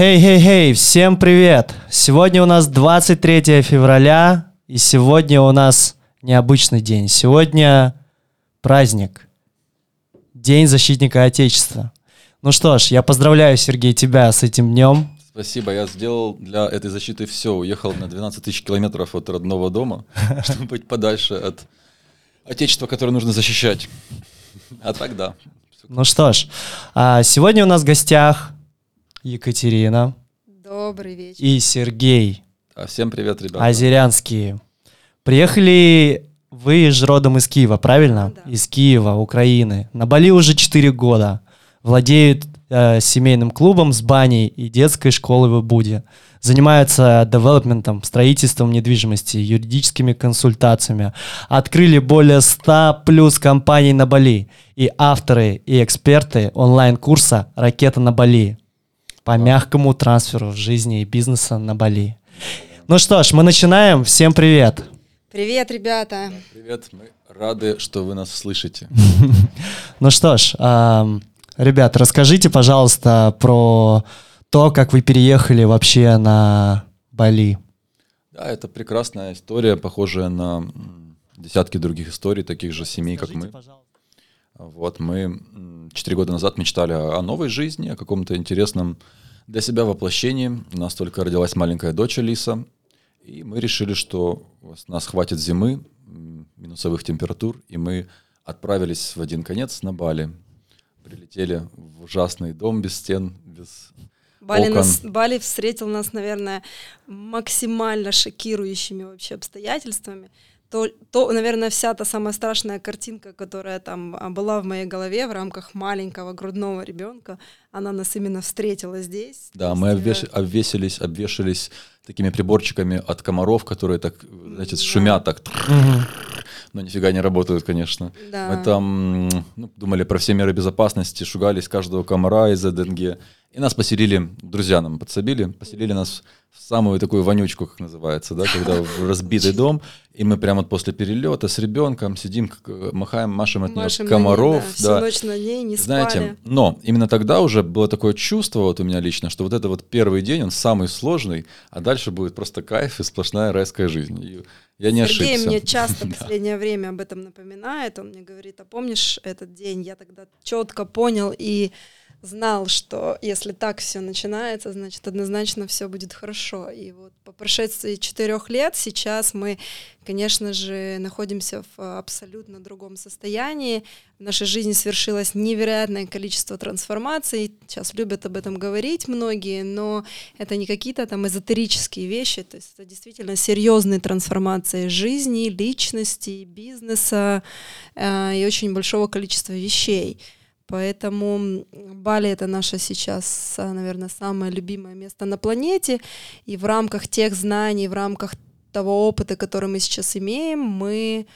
Хей-хей-хей, всем привет! Сегодня у нас 23 февраля, и сегодня у нас необычный день. Сегодня праздник. День защитника Отечества. Ну что ж, я поздравляю, Сергей, тебя с этим днем. Спасибо, я сделал для этой защиты все. Уехал на 12 тысяч километров от родного дома, чтобы быть подальше от отечества, которое нужно защищать. А так да. Ну что ж, а сегодня у нас в гостях Екатерина Добрый вечер. и Сергей А всем привет, ребята. Азерянские. Приехали вы же родом из Киева, правильно? Да. Из Киева, Украины. На Бали уже 4 года. Владеют э, семейным клубом с баней и детской школой в Ибуде. Занимаются девелопментом, строительством недвижимости, юридическими консультациями. Открыли более 100 плюс компаний на Бали. И авторы, и эксперты онлайн-курса «Ракета на Бали» по мягкому трансферу жизни и бизнеса на Бали. Ну что ж, мы начинаем. Всем привет. Привет, ребята. Привет, мы рады, что вы нас слышите. Ну что ж, ребят, расскажите, пожалуйста, про то, как вы переехали вообще на Бали. Да, это прекрасная история, похожая на десятки других историй, таких же семей, как мы. Вот мы четыре года назад мечтали о новой жизни, о каком-то интересном для себя воплощении. У нас только родилась маленькая дочь Алиса, и мы решили, что нас хватит зимы, минусовых температур, и мы отправились в один конец на Бали. Прилетели в ужасный дом без стен, без Бали, окон. нас, Бали встретил нас, наверное, максимально шокирующими вообще обстоятельствами. То, то, наверное, вся та самая страшная картинка, которая там а, была в моей голове в рамках маленького грудного ребенка, она нас именно встретила здесь. Да, мы есть, обвеш- э, обвесились, обвешались такими приборчиками от комаров, которые так, знаете, Да. шумят так, но нифига не работают, конечно. Да. Мы там ну, думали про все меры безопасности, шугались каждого комара из-за денге. И нас поселили, друзья нам подсобили, поселили нас в самую такую вонючку, как называется, да, когда в разбитый дом, и мы прямо после перелета с ребенком сидим, махаем, машем от Машем нее на ней, комаров. да, всю да. ночь на ней не Знаете, спали. но именно тогда уже было такое чувство вот у меня лично, что вот это вот первый день, он самый сложный, а дальше будет просто кайф и сплошная райская жизнь. И я не Сергей ошибся. мне часто в последнее время об этом напоминает. Он мне говорит, а помнишь этот день? Я тогда четко понял и знал, что если так все начинается, значит однозначно все будет хорошо. И вот по прошествии четырех лет сейчас мы, конечно же, находимся в э, абсолютно другом состоянии. В нашей жизни свершилось невероятное количество трансформаций. Сейчас любят об этом говорить многие, но это не какие-то там эзотерические вещи, то есть это действительно серьезные трансформации жизни, личности, бизнеса э, и очень большого количества вещей. Поэтому Бали это наше сейчас, а, наверное, самое любимое место на планете. И в рамках тех знаний, в рамках того опыта, который мы сейчас имеем, мы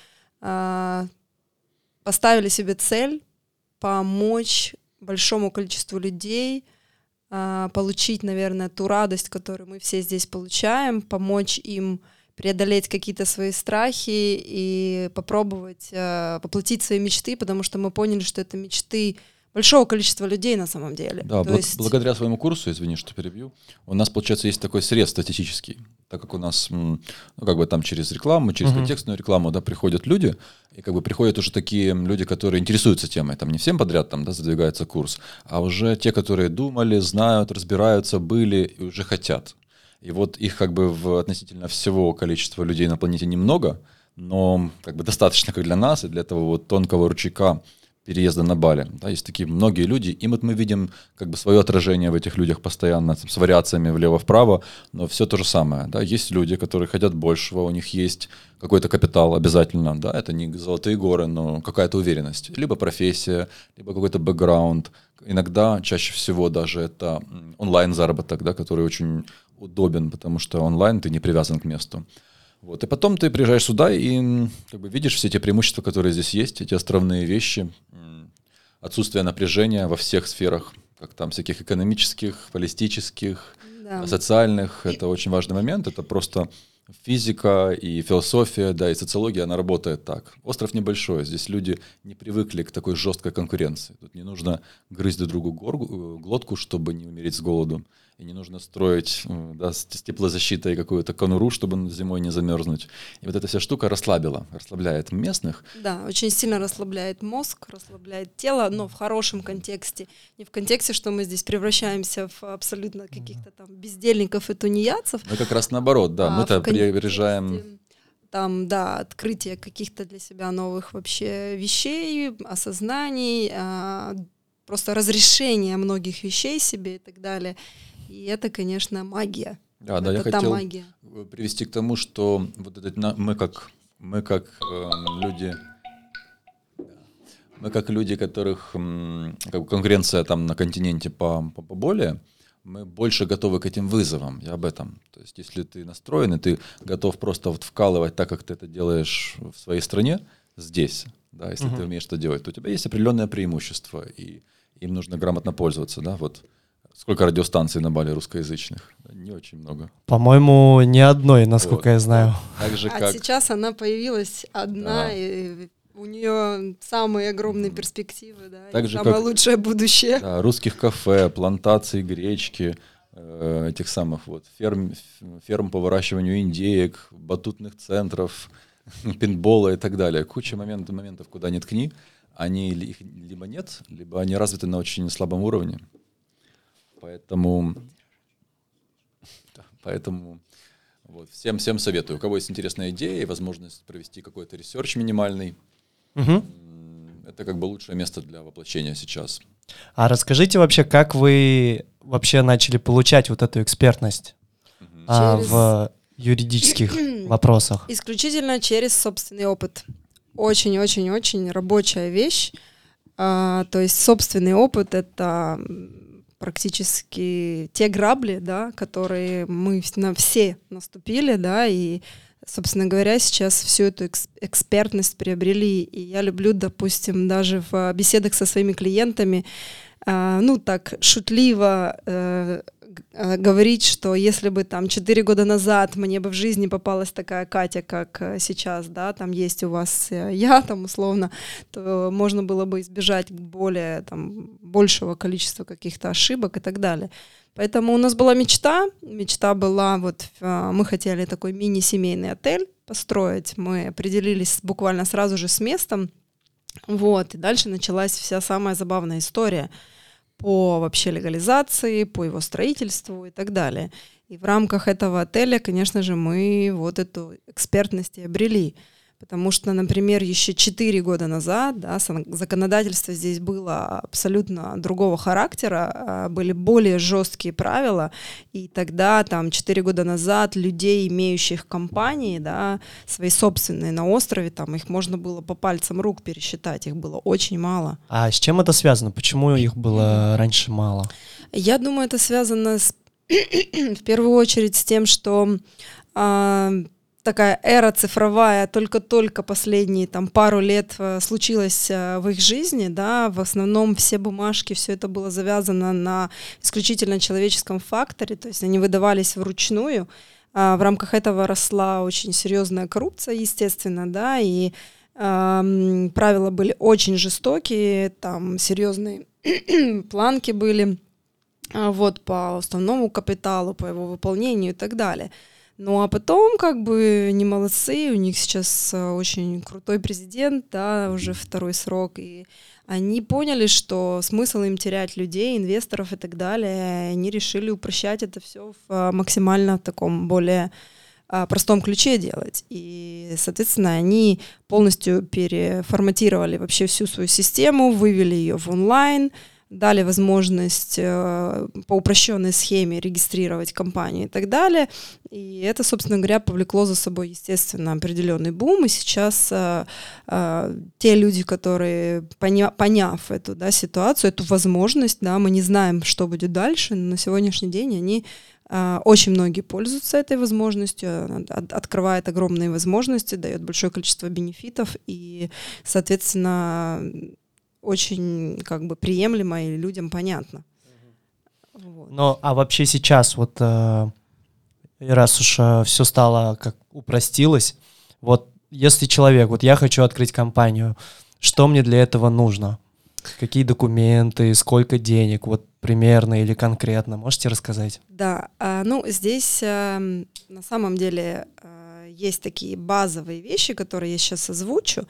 а, поставили себе цель помочь большому количеству людей а, получить, наверное, ту радость, которую мы все здесь получаем, помочь им преодолеть какие-то свои страхи и попробовать э, воплотить свои мечты, потому что мы поняли, что это мечты большого количества людей на самом деле. Да, То благ- есть- благодаря своему курсу, извини, что перебью, у нас, получается, есть такой срез статистический, так как у нас, ну, как бы там через рекламу, через Мгм. контекстную рекламу, да, приходят люди, и как бы приходят уже такие люди, которые интересуются темой, там не всем подряд там, да, задвигается курс, а уже те, которые думали, знают, разбираются, были и уже хотят. И вот их как бы в относительно всего количества людей на планете немного, но как бы достаточно как для нас и для этого вот тонкого ручейка переезда на Бали. Да, есть такие многие люди, и вот мы видим как бы свое отражение в этих людях постоянно с вариациями влево-вправо, но все то же самое. Да. Есть люди, которые хотят большего, у них есть какой-то капитал обязательно, да, это не золотые горы, но какая-то уверенность, либо профессия, либо какой-то бэкграунд. Иногда, чаще всего даже это онлайн-заработок, да, который очень удобен, потому что онлайн ты не привязан к месту. Вот. И потом ты приезжаешь сюда и как бы видишь все те преимущества, которые здесь есть, эти островные вещи, отсутствие напряжения во всех сферах, как там всяких экономических, политических, Да. социальных. Это очень важный момент. Это просто физика и философия, да, и социология, она работает так. Остров небольшой, здесь люди не привыкли к такой жесткой конкуренции. Тут не нужно грызть друг другу горгу- э, глотку, чтобы не умереть с голоду. И не нужно строить да, с теплозащитой какую-то конуру, чтобы зимой не замерзнуть. И вот эта вся штука расслабила, расслабляет местных. Да, очень сильно расслабляет мозг, расслабляет тело, но в хорошем контексте. Не в контексте, что мы здесь превращаемся в абсолютно каких-то там бездельников и тунеядцев. Ну, как раз наоборот, да, а мы-то приезжаем... Там, да, открытие каких-то для себя новых вообще вещей, осознаний, а, просто разрешение многих вещей себе и так далее. И это, конечно, магия. Да, да, я это та хотел магия. э, привести к тому, что вот этот мы как мы как эм, люди мы как люди, которых как конкуренция там на континенте по, по поболее, мы больше готовы к этим вызовам. Я об этом. То есть, если ты настроен, и ты готов просто вот вкалывать так, как ты это делаешь в своей стране, здесь, да, если ты умеешь это делать, то у тебя есть определенное преимущество, и им нужно грамотно пользоваться, да, вот. Сколько радиостанций на Бали русскоязычных? Не очень много. По-моему, ни одной, насколько Вот, я знаю. Так же, А как... сейчас она появилась одна, Да. и у нее самые огромные перспективы, да, Так и же, самое как- лучшее будущее. Да, русских кафе, плантаций гречки, э, этих самых вот ферм, ферм по выращиванию индеек, батутных центров, пинбола и так далее. Куча моментов, моментов, куда ни ткни, они их либо нет, либо они развиты на очень слабом уровне. Поэтому, поэтому вот, всем, всем советую. У кого есть интересная идея и возможность провести какой-то research минимальный, м, это как бы лучшее место для воплощения сейчас. А расскажите вообще, как вы вообще начали получать вот эту экспертность а, Через- в юридических вопросах? Исключительно через собственный опыт. Очень-очень-очень рабочая вещь. А, то есть собственный опыт — это практически те грабли, да, которые мы на все наступили, да, и, собственно говоря, сейчас всю эту экс- экспертность приобрели. И я люблю, допустим, даже в беседах со своими клиентами, а, ну, так шутливо э, говорить, что если бы там 4 года назад мне бы в жизни попалась такая Катя, как э, сейчас, да, там есть у вас э, я, там условно, то можно было бы избежать более там большего количества каких-то ошибок и так далее. Поэтому у нас была мечта, мечта была вот э, мы хотели такой мини-семейный отель построить, мы определились буквально сразу же с местом, вот, и дальше началась вся самая забавная история по вообще легализации, по его строительству и так далее. И в рамках этого отеля, конечно же, мы вот эту экспертность и обрели. Потому что, например, еще 4 года назад да, законодательство здесь было абсолютно другого характера, а, были более жесткие правила, и тогда, там, 4 года назад, людей, имеющих компании, да, свои собственные на острове, там, их можно было по пальцам рук пересчитать, их было очень мало. А с чем это связано? Почему их было раньше мало? Я думаю, это связано с, в первую очередь с тем, что а, такая эра цифровая только-только последние там пару лет э, случилась э, в их жизни, да, в основном все бумажки, все это было завязано на исключительно человеческом факторе, то есть они выдавались вручную, А в рамках этого росла очень серьезная коррупция, естественно, да, и ам, правила были очень жестокие, там серьезные планки были, а, вот по основному капиталу, по его выполнению и так далее. Ну а потом, как бы, не молодцы, у них сейчас а, очень крутой президент, да, уже второй срок, и они поняли, что смысл им терять людей, инвесторов и так далее, и они решили упрощать это все в а, максимально таком более а, простом ключе делать. И, соответственно, они полностью переформатировали вообще всю свою систему, вывели ее в онлайн, дали возможность э, по упрощенной схеме регистрировать компании и так далее. И это, собственно говоря, повлекло за собой, естественно, определенный бум. И сейчас э, э, те люди, которые, поня- поняв эту да, ситуацию, эту возможность, да, мы не знаем, что будет дальше, но на сегодняшний день они а, очень многие пользуются этой возможностью, она от- открывает огромные возможности, дает большое количество бенефитов и, соответственно, очень как бы приемлемо и людям понятно. Вот. Но, а вообще сейчас, вот э, раз уж все стало как упростилось, вот если человек, вот я хочу открыть компанию, что мне для этого нужно? Какие документы, сколько денег? Вот примерно или конкретно? Можете рассказать? Да, а, ну здесь а, на самом деле есть такие базовые вещи, которые я сейчас озвучу.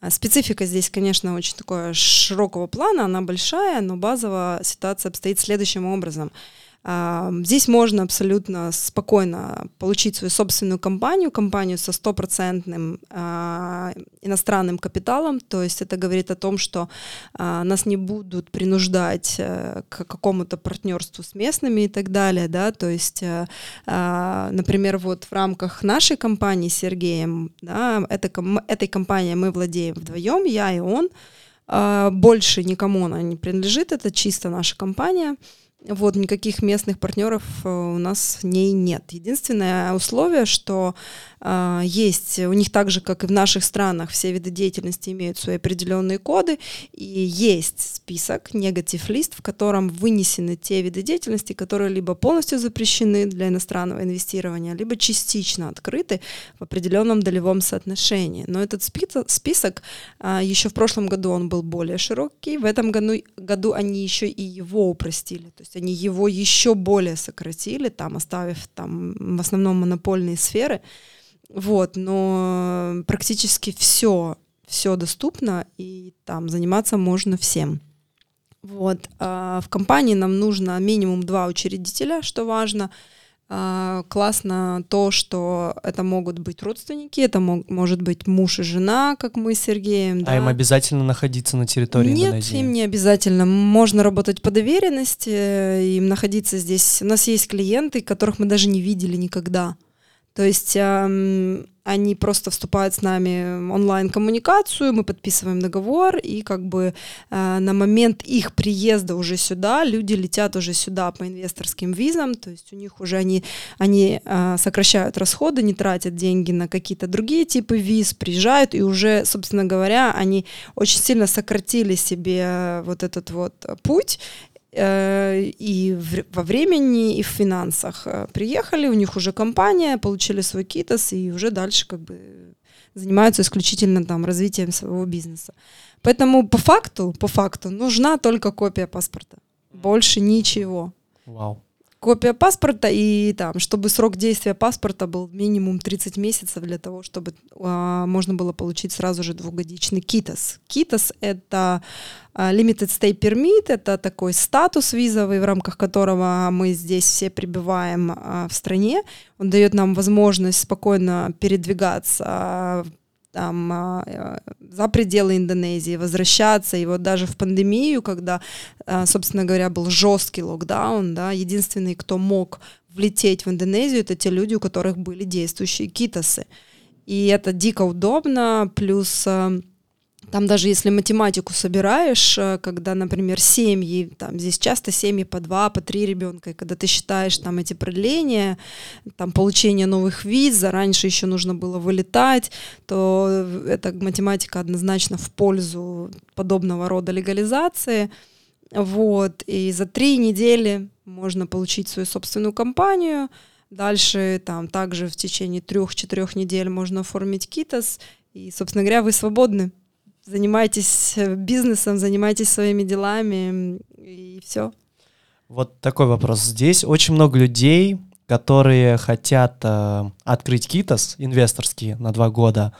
А, специфика здесь, конечно, очень такого широкого плана, она большая, но базовая ситуация обстоит следующим образом – Здесь можно абсолютно спокойно получить свою собственную компанию, компанию со стопроцентным а, иностранным капиталом, то есть это говорит о том, что а, нас не будут принуждать э, к какому-то партнерству с местными и так далее, да, то есть, э, а, например, вот в рамках нашей компании с Сергеем, да, этой, компанией мы владеем вдвоем, я и он, больше никому она не принадлежит, это чисто наша компания, вот, никаких местных партнеров э, у нас в ней нет. Единственное условие, что есть у них так же, как и в наших странах, все виды деятельности имеют свои определенные коды, и есть список, негатив-лист, в котором вынесены те виды деятельности, которые либо полностью запрещены для иностранного инвестирования, либо частично открыты в определенном долевом соотношении. Но этот список, э, еще в прошлом году он был более широкий, в этом году, году они еще и его упростили. То есть они его еще более сократили, там, оставив там в основном монопольные сферы. Вот, но практически все, все доступно, и там заниматься можно всем. Вот. А в компании нам нужно минимум два учредителя, что важно — а, классно то, что это могут быть родственники, это мог, может быть муж и жена, как мы с Сергеем. А да. им обязательно находиться на территории Нет, Индонезии? им не обязательно. Можно работать по доверенности, им находиться здесь. У нас есть клиенты, которых мы даже не видели никогда. То есть эм, они просто вступают с нами в онлайн-коммуникацию, мы подписываем договор, и как бы э, на момент их приезда уже сюда люди летят уже сюда по инвесторским визам, то есть у них уже они, они э, сокращают расходы, не тратят деньги на какие-то другие типы виз, приезжают, и уже, собственно говоря, они очень сильно сократили себе вот этот вот путь, и в, во времени, и в финансах. Э, приехали, у них уже компания, получили свой китос и уже дальше как бы занимаются исключительно там развитием своего бизнеса. Поэтому по факту, по факту нужна только копия паспорта. Больше ничего. Вау копия паспорта и там, чтобы срок действия паспорта был минимум 30 месяцев для того, чтобы а, можно было получить сразу же двухгодичный КИТОС. КИТОС — это а, Limited Stay Permit, это такой статус визовый, в рамках которого мы здесь все пребываем а, в стране. Он дает нам возможность спокойно передвигаться а, там, а, э, за пределы Индонезии, возвращаться. И вот даже в пандемию, когда, а, собственно говоря, был жесткий локдаун, да, единственный, кто мог влететь в Индонезию, это те люди, у которых были действующие китосы. И это дико удобно, плюс а, там даже если математику собираешь, э, когда, например, семьи, там здесь часто семьи по два, по три ребенка, и когда ты считаешь там эти продления, там получение новых виз, раньше еще нужно было вылетать, то эта математика однозначно в пользу подобного рода легализации. Вот, и за три недели можно получить свою собственную компанию, Дальше там также в течение трех-четырех недель можно оформить КИТОС, и, собственно говоря, вы свободны занимайтесь э, бизнесом, занимайтесь своими делами и все. Вот такой вопрос. Здесь очень много людей, которые хотят э, открыть китос инвесторский на два года,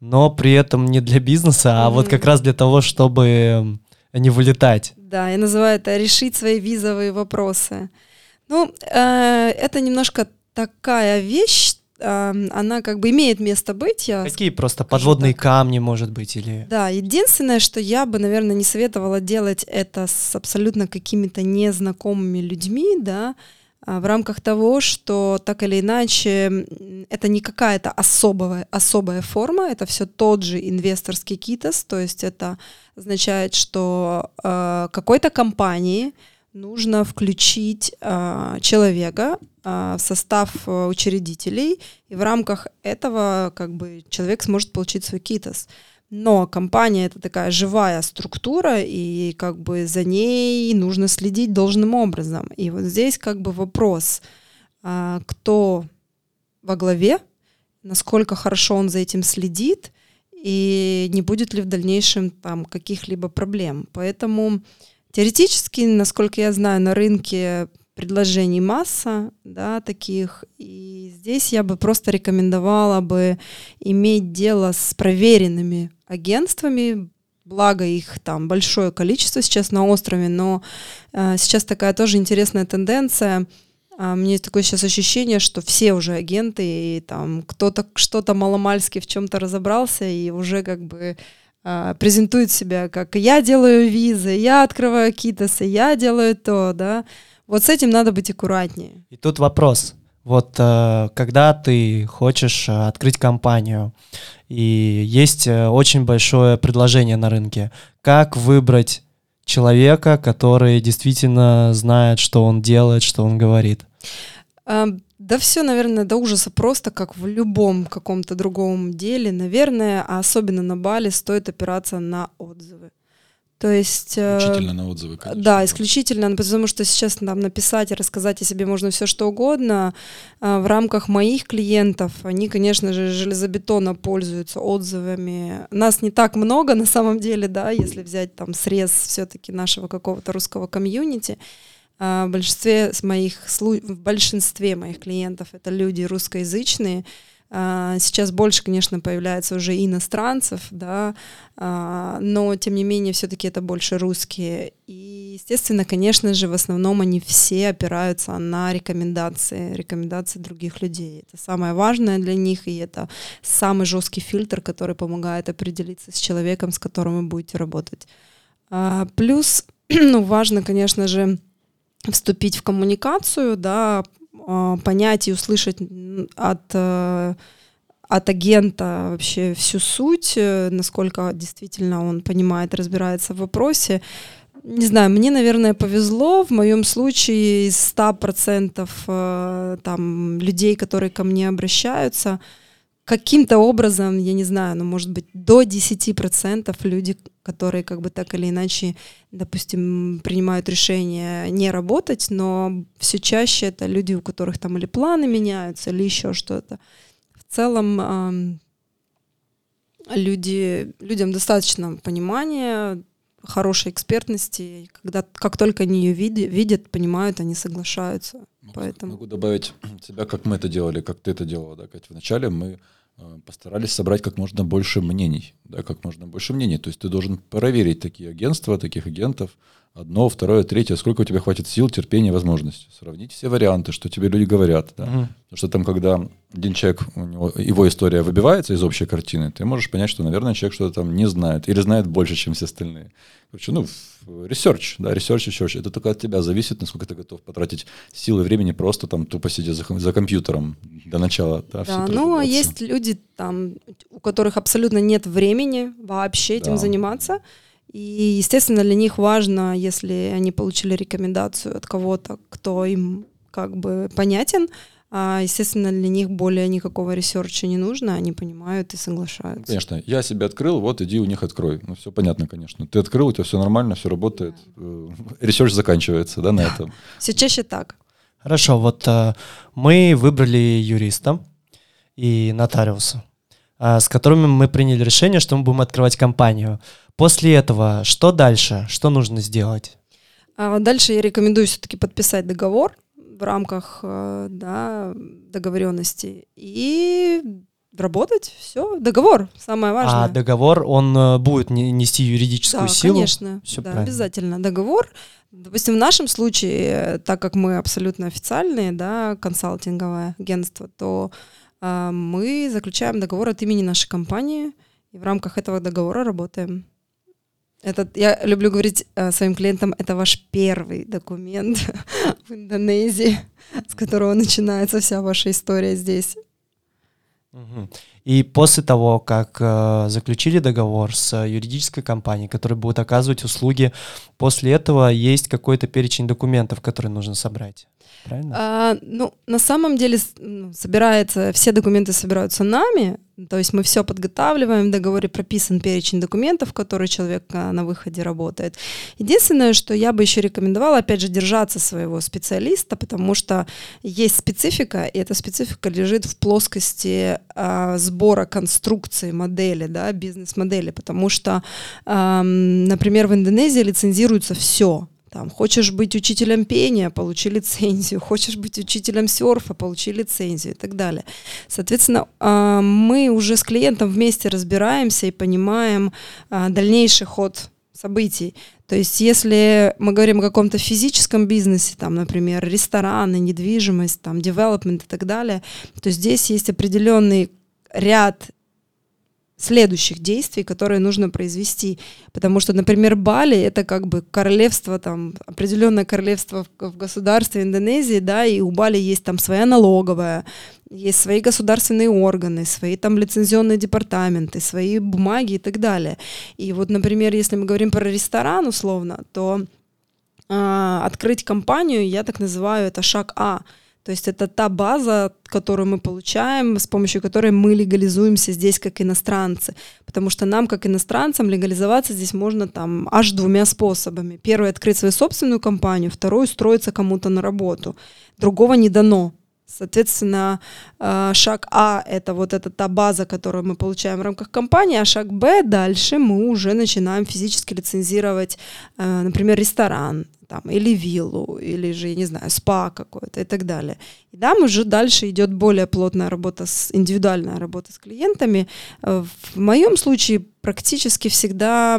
но при этом не для бизнеса, а mm-hmm. вот как раз для того, чтобы не вылетать. Да, я называю это решить свои визовые вопросы. Ну, э, это немножко такая вещь, она как бы имеет место быть. Я Какие просто подводные так. камни, может быть, или... Да, единственное, что я бы, наверное, не советовала делать это с абсолютно какими-то незнакомыми людьми, да, а, в рамках того, что так или иначе это не какая-то особая, особая форма, это все тот же инвесторский китос, то есть это означает, что э, какой-то компании нужно включить э, человека э, в состав э, учредителей, и в рамках этого как бы человек сможет получить свой КИТОС. Но компания это такая живая структура, и как бы за ней нужно следить должным образом. И вот здесь как бы вопрос, э, кто во главе, насколько хорошо он за этим следит, и не будет ли в дальнейшем там каких-либо проблем. Поэтому Теоретически, насколько я знаю, на рынке предложений масса, да, таких. И здесь я бы просто рекомендовала бы иметь дело с проверенными агентствами, благо их там большое количество сейчас на острове, но э, сейчас такая тоже интересная тенденция. Э, мне такое сейчас ощущение, что все уже агенты, и там кто-то что-то маломальски в чем-то разобрался, и уже как бы презентует себя как «я делаю визы, я открываю китасы, я делаю то», да. Вот с этим надо быть аккуратнее. И тут вопрос. Вот э, когда ты хочешь э, открыть компанию, и есть э, очень большое предложение на рынке, как выбрать человека, который действительно знает, что он делает, что он говорит? Да все, наверное, до ужаса просто, как в любом каком-то другом деле. Наверное, а особенно на Бали стоит опираться на отзывы. То есть... Э, исключительно на отзывы, конечно. Да, исключительно, потому что сейчас там написать и рассказать о себе можно все что угодно. А, в рамках моих клиентов они, конечно же, железобетонно пользуются отзывами. Нас не так много на самом деле, да, если взять там срез все-таки нашего какого-то русского комьюнити. А, в большинстве моих, в большинстве моих клиентов это люди русскоязычные, а, сейчас больше, конечно, появляется уже иностранцев, да, а, но тем не менее все-таки это больше русские. И, естественно, конечно же, в основном они все опираются на рекомендации, рекомендации других людей. Это самое важное для них, и это самый жесткий фильтр, который помогает определиться с человеком, с которым вы будете работать. Плюс, ну, важно, конечно же, вступить в коммуникацию, да, а, понять и услышать от, э, от агента вообще всю суть, э, насколько действительно он понимает, разбирается в вопросе. Не знаю, мне, наверное, повезло. В моем случае из 100% э, там, людей, которые ко мне обращаются, каким-то образом, я не знаю, ну, может быть, до 10% люди, которые как бы так или иначе, допустим, принимают решение не работать, но все чаще это люди, у которых там или планы меняются, или еще что-то. В целом люди, людям достаточно понимания, хорошей экспертности, когда как только они ее видят, видят понимают, они соглашаются. Могу, Поэтому... могу добавить себя, как мы это делали, как ты это делала, да, Катя. Вначале мы постарались собрать как можно больше мнений, да, как можно больше мнений. То есть ты должен проверить такие агентства, таких агентов, одно, второе, третье, сколько у тебя хватит сил, терпения, возможностей. Сравнить все варианты, что тебе люди говорят. Да? Угу. Потому что там, когда один человек, у него, его история выбивается из общей картины, ты можешь понять, что, наверное, человек что-то там не знает или знает больше, чем все остальные. Короче, ну, research, да, research, research. Это только от тебя зависит, насколько ты готов потратить силы и времени просто там тупо сидя за, за компьютером до начала. Да, да ну, а есть люди там, у которых абсолютно нет времени вообще этим да. заниматься. И, естественно, для них важно, если они получили рекомендацию от кого-то, кто им как бы понятен, естественно, для них более никакого research а не нужно, они понимают и соглашаются. Конечно, я себе открыл, вот иди у них открой. Ну, все понятно, конечно. Ты открыл, у тебя все нормально, все работает. Да. Э, research заканчивается, да, на этом. Все чаще так. Хорошо, вот э, мы выбрали юриста и нотариуса, э, с которыми мы приняли решение, что мы будем открывать компанию. После этого что дальше? Что нужно сделать? А дальше я рекомендую все-таки подписать договор в рамках э, да, договоренности и работать. Все, договор самое важное. А договор он э, будет нести юридическую да, силу? Конечно, Все да, обязательно договор. Допустим, в нашем случае, так как мы абсолютно официальные, да, консалтинговое агентство, то э, мы заключаем договор от имени нашей компании и в рамках этого договора работаем. Это, я люблю говорить э, своим клиентам, это ваш первый документ в Индонезии, с которого начинается вся ваша история здесь. И после того, как э, заключили договор с юридической компанией, которая будет оказывать услуги, после этого есть какой-то перечень документов, которые нужно собрать. Правильно? А, ну, на самом деле ну, собирается, все документы собираются нами, то есть мы все подготавливаем, в договоре прописан перечень документов, которые человек а, на выходе работает. Единственное, что я бы еще рекомендовала, опять же, держаться своего специалиста, потому что есть специфика, и эта специфика лежит в плоскости а, сбора конструкции модели, да, бизнес-модели, потому что, а, например, в Индонезии лицензируется все, Там, хочешь быть учителем пения, получи лицензию. Хочешь быть учителем серфа, получи лицензию и так далее. Соответственно, а, мы уже с клиентом вместе разбираемся и понимаем а, дальнейший ход событий. То есть если мы говорим о каком-то физическом бизнесе, там, например, рестораны, недвижимость, там, development и так далее, то здесь есть определенный ряд следующих действий, которые нужно произвести. Потому что, например, Бали — это как бы королевство, там, определенное королевство в, в государстве Индонезии, да, и у Бали есть там своя налоговая, есть свои государственные органы, свои там лицензионные департаменты, свои бумаги и так далее. И вот, например, если мы говорим про ресторан условно, то э, открыть компанию, я так называю, это шаг А — то есть это та база, которую мы получаем, с помощью которой мы легализуемся здесь как иностранцы. Потому что нам, как иностранцам, легализоваться здесь можно там аж двумя способами. Первый — открыть свою собственную компанию, второй — устроиться кому-то на работу. Другого не дано. Соответственно, э, шаг А — это вот эта та база, которую мы получаем в рамках компании, а шаг Б — дальше мы уже начинаем физически лицензировать, э, например, ресторан, там, или виллу, или же, я не знаю, спа какое-то и так далее. И там уже дальше идет более плотная работа, с, индивидуальная работа с клиентами. Э, в моем случае практически всегда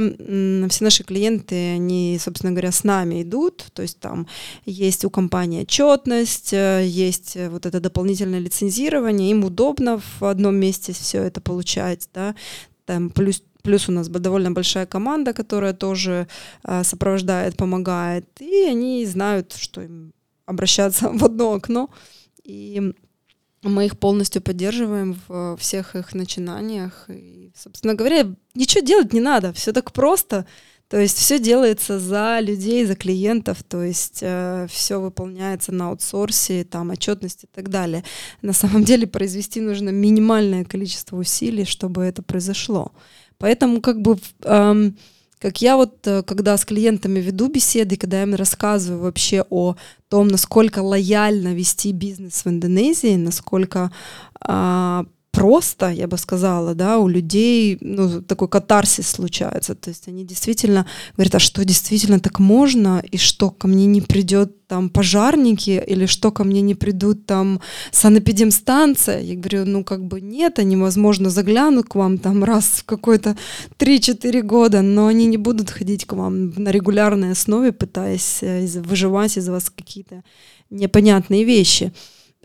все наши клиенты, они, собственно говоря, с нами идут, то есть там есть у компании отчетность, э, есть вот это дополнительное лицензирование, им удобно в одном месте все это получать, да, там плюс Плюс у нас довольно большая команда, которая тоже э, сопровождает, помогает. И они знают, что им обращаться в одно окно. И мы их полностью поддерживаем в всех их начинаниях. И, собственно говоря, ничего делать не надо, все так просто. То есть все делается за людей, за клиентов, то есть э, все выполняется на аутсорсе, там отчетность и так далее. На самом деле произвести нужно минимальное количество усилий, чтобы это произошло. Поэтому как бы эм, как я вот, э, когда с клиентами веду беседы, когда я им рассказываю вообще о том, насколько лояльно вести бизнес в Индонезии, насколько э, просто, я бы сказала, да, у людей ну, такой катарсис случается. То есть они действительно говорят, а что действительно так можно, и что ко мне не придет там пожарники, или что ко мне не придут там санэпидемстанция. Я говорю, ну как бы нет, они, возможно, заглянут к вам там раз в какой-то 3-4 года, но они не будут ходить к вам на регулярной основе, пытаясь э, выживать из вас какие-то непонятные вещи.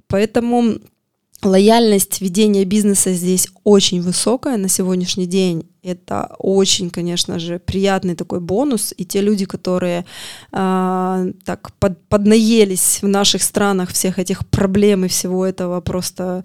Поэтому лояльность ведения бизнеса здесь очень высокая на сегодняшний день. Это очень, конечно же, приятный такой бонус. И те люди, которые э, так под, поднаелись в наших странах всех этих проблем и всего этого просто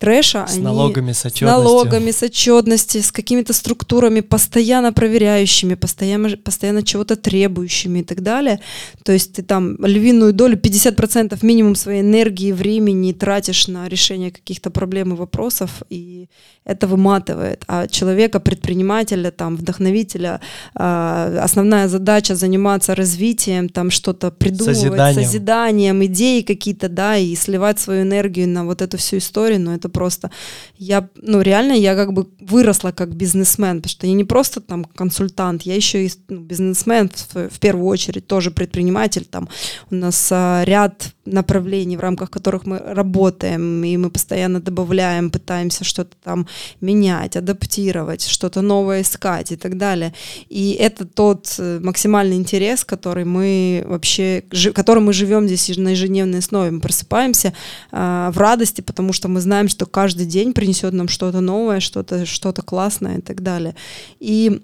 трэша. С они, налогами, с отчетностью. С налогами, с отчетностью, с какими-то структурами, постоянно проверяющими, постоянно, постоянно чего-то требующими и так далее. То есть ты там львиную долю, 50% минимум своей энергии, времени тратишь на решение каких-то проблем и вопросов, и это выматывает. А человека, предпринимателя, там, вдохновителя, э, основная задача заниматься развитием, там что-то придумывать, созиданием, созиданием идеи какие-то, да, и сливать свою энергию на вот эту всю историю, но это просто я, ну реально я как бы выросла как бизнесмен, потому что я не просто там консультант, я еще и ну, бизнесмен в, в первую очередь, тоже предприниматель. Там у нас а, ряд направлений, в рамках которых мы работаем, и мы постоянно добавляем, пытаемся что-то там менять, адаптировать, что-то новое искать и так далее. И это тот э, максимальный интерес, который мы вообще, которым мы живем здесь на ежедневной основе. Мы просыпаемся э, в радости, потому что мы знаем, что каждый день принесет нам что-то новое, что-то что классное и так далее. И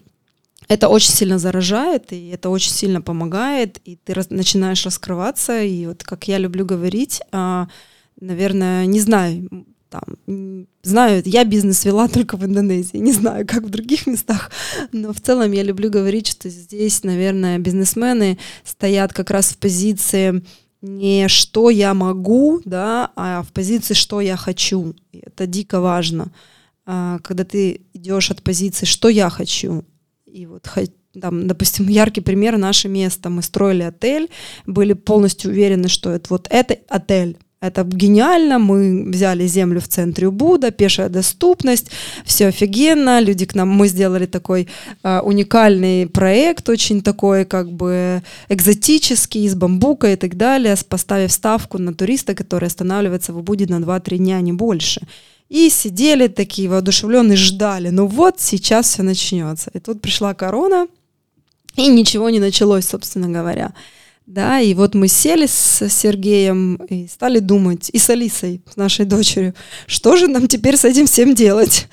это очень сильно заражает, и это очень сильно помогает, и ты раз, начинаешь раскрываться, и вот как я люблю говорить, а, наверное, не знаю, там, знаю, я бизнес вела только в Индонезии, не знаю, как в других местах, но в целом я люблю говорить, что здесь, наверное, бизнесмены стоят как раз в позиции не что я могу, да, а в позиции что я хочу. Это дико важно, а, когда ты идешь от позиции что я хочу. И вот там, допустим, яркий пример наше место. Мы строили отель, были полностью уверены, что это вот это отель, это гениально, мы взяли землю в центре Убуда, пешая доступность, все офигенно, люди к нам, мы сделали такой э, уникальный проект, очень такой как бы экзотический, из бамбука и так далее, поставив ставку на туриста, который останавливается в Убуде на 2-3 дня, не больше. И сидели такие воодушевленные, ждали, ну вот сейчас все начнется. И тут пришла корона, и ничего не началось, собственно говоря. Да, и вот мы сели с Сергеем и стали думать, и с Алисой, с нашей дочерью, что же нам теперь с этим всем делать.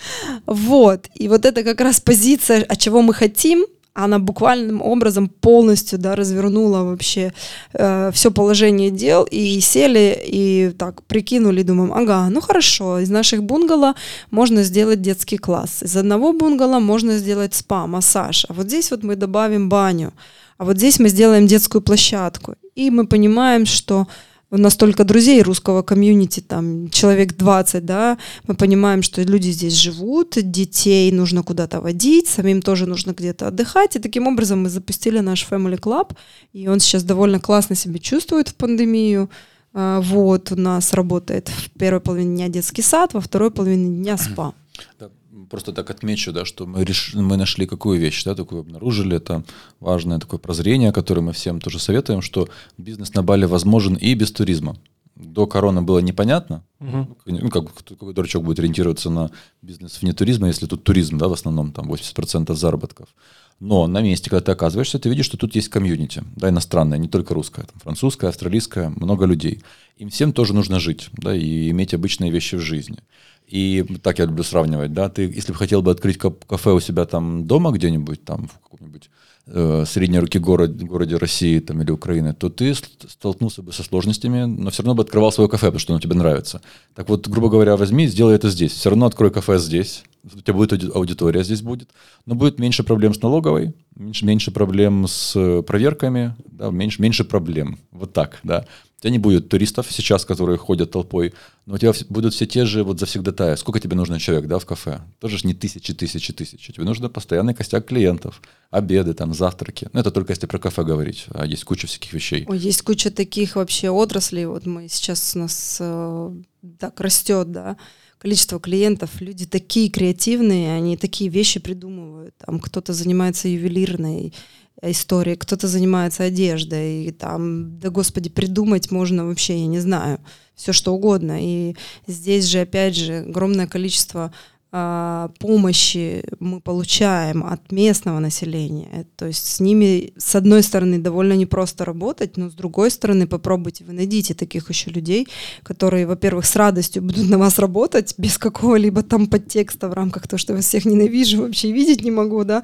Вот, и вот это как раз позиция, а чего мы хотим, она буквальным образом полностью да, развернула вообще э, все положение дел и сели и так прикинули, думаем, ага, ну хорошо, из наших бунгало можно сделать детский класс, из одного бунгало можно сделать спа, массаж, а вот здесь вот мы добавим баню, а вот здесь мы сделаем детскую площадку. И мы понимаем, что у нас только друзей русского комьюнити, там человек 20, да, мы понимаем, что люди здесь живут, детей нужно куда-то водить, самим тоже нужно где-то отдыхать, и таким образом мы запустили наш Family Club, и он сейчас довольно классно себя чувствует в пандемию, а, вот, у нас работает в первой половине дня детский сад, во второй половине дня спа просто так отмечу, да, что мы, реш... мы нашли какую вещь, да, такую обнаружили, это важное такое прозрение, которое мы всем тоже советуем, что бизнес на Бали возможен и без туризма. До короны было непонятно, угу. ну, как какой дурачок будет ориентироваться на бизнес вне туризма, если тут туризм, да, в основном там 80% заработков. Но на месте, когда ты оказываешься, ты видишь, что тут есть комьюнити, да, иностранное, не только русское, там, французское, австралийское, много людей. Им всем тоже нужно жить, да, и иметь обычные вещи в жизни. И так я люблю сравнивать, да, ты, если бы хотел бы открыть кафе у себя там дома где-нибудь, там в каком-нибудь э, средней руки город, городе России там, или Украины, то ты столкнулся бы со сложностями, но все равно бы открывал свое кафе, потому что оно тебе нравится. Так вот, грубо говоря, возьми, сделай это здесь. Все равно открой кафе здесь, у тебя будет аудитория здесь будет, но будет меньше проблем с налоговой, меньше, меньше проблем с проверками, да, меньше, меньше проблем. Вот так, да тебя не будет туристов сейчас, которые ходят толпой, но у тебя будут все те же вот завсегдатая. Сколько тебе нужно человек, да, в кафе? Тоже ж не тысячи, тысячи, тысячи. Тебе нужно постоянный костяк клиентов, обеды, там, завтраки. Ну, это только если про кафе говорить, а есть куча всяких вещей. Ой, есть куча таких вообще отраслей. Вот мы сейчас у нас э, так растет, да, количество клиентов, люди такие креативные, они такие вещи придумывают. Там кто-то занимается ювелирной истории, кто-то занимается одеждой, и там, да господи, придумать можно вообще, я не знаю, все что угодно. И здесь же, опять же, огромное количество помощи мы получаем от местного населения. То есть с ними, с одной стороны, довольно непросто работать, но с другой стороны, попробуйте, вы найдите таких еще людей, которые, во-первых, с радостью будут на вас работать, без какого-либо там подтекста в рамках того, что я всех ненавижу, вообще видеть не могу, да,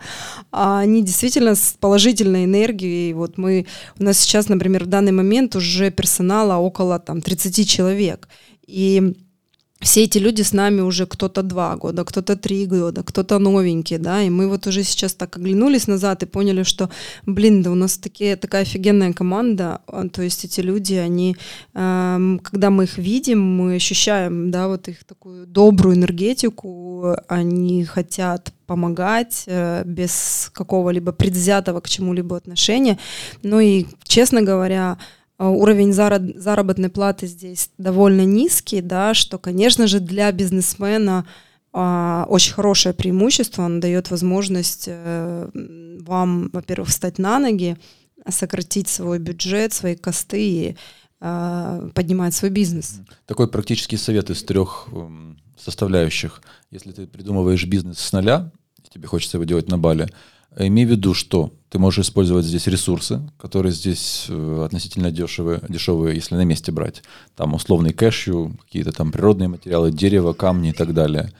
а они действительно с положительной энергией. Вот мы, у нас сейчас, например, в данный момент уже персонала около там 30 человек. И все эти люди с нами уже кто-то два года, кто-то три года, кто-то новенький, да, и мы вот уже сейчас так оглянулись назад и поняли, что, блин, да у нас такие, такая офигенная команда, а, то есть эти люди, они, э, когда мы их видим, мы ощущаем, да, вот их такую добрую энергетику, они хотят помогать э, без какого-либо предвзятого к чему-либо отношения, ну и, честно говоря, уровень заработной платы здесь довольно низкий, да, что, конечно же, для бизнесмена а, очень хорошее преимущество, он дает возможность э, вам, во-первых, встать на ноги, сократить свой бюджет, свои косты и а, поднимать свой бизнес. Такой практический совет из трех составляющих. Если ты придумываешь бизнес с нуля, тебе хочется его делать на Бали, имей в виду, что ты можешь использовать здесь ресурсы, которые здесь э, относительно дешевые, дешевые, если на месте брать. Там условный кэшью, какие-то там природные материалы, дерево, камни и так далее.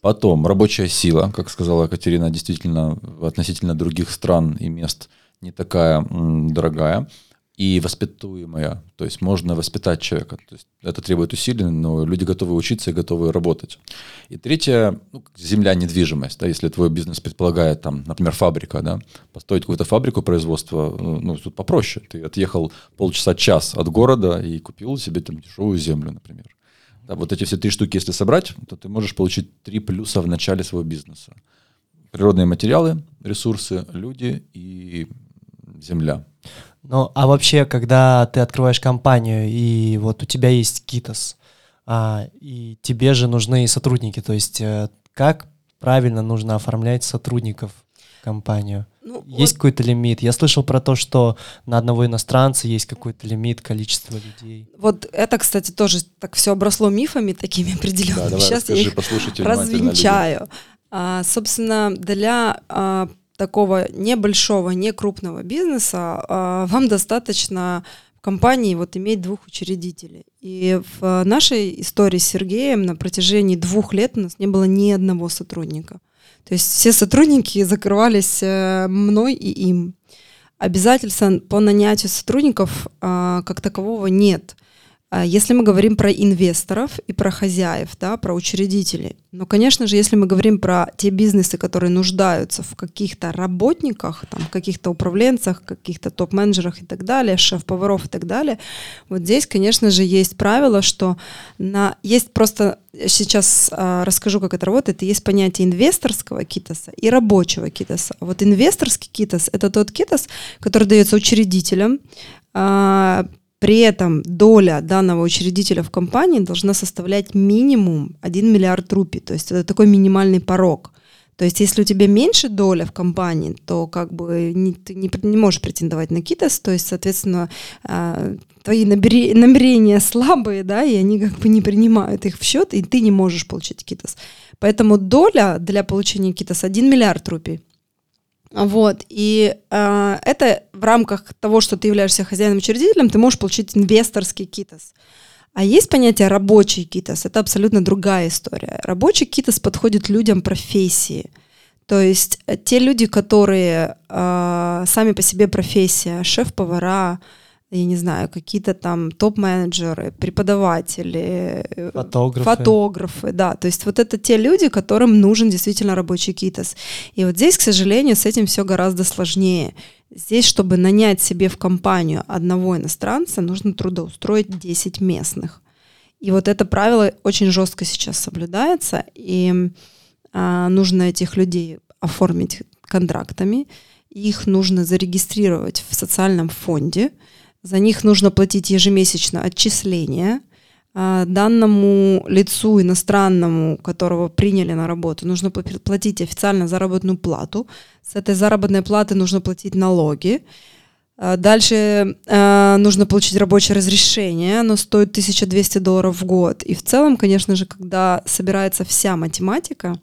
Потом рабочая сила, как сказала Екатерина, действительно относительно других стран и мест не такая м, дорогая и воспитуемая. То есть можно воспитать человека. То есть это требует усилий, но люди готовы учиться и готовы работать. И третье, ну, земля, недвижимость. Да, если твой бизнес предполагает, там, например, фабрика, да, построить какую-то фабрику производства, э, ну, тут попроще. Ты отъехал полчаса-час от города и купил себе там дешевую землю, например. Да, вот эти все три штуки, если собрать, то ты можешь получить три плюса в начале своего бизнеса. Природные материалы, ресурсы, люди и земля. Ну, а вообще, когда ты открываешь компанию, и вот у тебя есть Китос, а, и тебе же нужны сотрудники, то есть э, как правильно нужно оформлять сотрудников в компанию? Ну, Есть вот какой-то лимит? Я слышал про то, что на одного иностранца есть какой-то лимит количества людей. Вот это, кстати, тоже так все обросло мифами такими Да, определенными. давай Сейчас я расскажи, их внимательно люди. развенчаю. А, собственно, для а, такого небольшого, не крупного бизнеса а, вам достаточно в компании вот иметь двух учредителей. И в нашей истории с Сергеем на протяжении двух лет у нас не было ни одного сотрудника. То есть все сотрудники закрывались э, мной и им. Обязательств по нанятию сотрудников а, как такового нет. А Если мы говорим про инвесторов и про хозяев, да, про учредителей, но, конечно же, если мы говорим про те бизнесы, которые нуждаются в каких-то работниках, там, каких-то управленцах, каких-то топ-менеджерах и так далее, шеф-поваров и так далее, вот здесь, конечно же, есть правило, что на, есть просто, сейчас а, расскажу, как это работает, есть понятие инвесторского китоса и рабочего китоса. Вот инвесторский китос — это тот китос, который дается учредителям, а, при этом доля данного учредителя в компании должна составлять минимум 1 миллиард рупий. То есть это такой минимальный порог. То есть если у тебя меньше доля в компании, то как бы не, ты не, не можешь претендовать на КИТОС, то есть, соответственно, э, твои набери- намерения слабые, да, и они как бы не принимают их в счет, и ты не можешь получить КИТОС. Поэтому доля для получения КИТОС 1 миллиард рупий. Вот, и э, это в рамках того, что ты являешься хозяином-учредителем, ты можешь получить инвесторский китос. А есть понятие рабочий китос, это абсолютно другая история. Рабочий китос подходит людям профессии. То есть э, те люди, которые э, сами по себе профессия, шеф-повара, я не знаю, какие-то там топ-менеджеры, преподаватели, э, Фотографы. фотографы, да. То есть вот это те люди, которым нужен действительно рабочий китос. И вот здесь, к сожалению, с этим все гораздо сложнее. Здесь, чтобы нанять себе в компанию одного иностранца, нужно трудоустроить 10 местных. И вот это правило очень жестко сейчас соблюдается, и а, нужно этих людей оформить контрактами, их нужно зарегистрировать в социальном фонде, за них нужно платить ежемесячно отчисления. А, Данному лицу иностранному, которого приняли на работу, нужно пла- платить официально заработную плату. С этой заработной платы нужно платить налоги. А, Дальше э, нужно получить рабочее разрешение, оно стоит 1200 долларов в год. И в целом, конечно же, когда собирается вся математика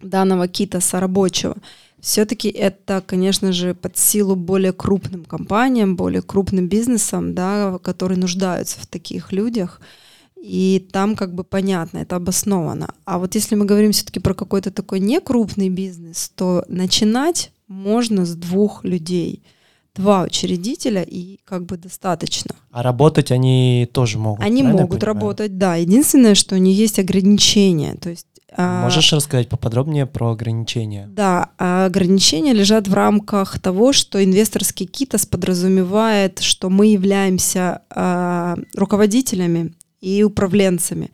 данного китаса рабочего, все-таки это, конечно же, под силу более крупным компаниям, более крупным бизнесам, да, которые нуждаются в таких людях. И там как бы понятно, это обосновано. А вот если мы говорим все-таки про какой-то такой некрупный бизнес, то начинать можно с двух людей. Два учредителя и как бы достаточно. А работать они тоже могут. Они могут работать, да. Единственное, что у них есть ограничения. То есть Можешь рассказать поподробнее про ограничения? Да, а ограничения лежат в рамках того, что инвесторский китос подразумевает, что мы являемся а, руководителями и управленцами.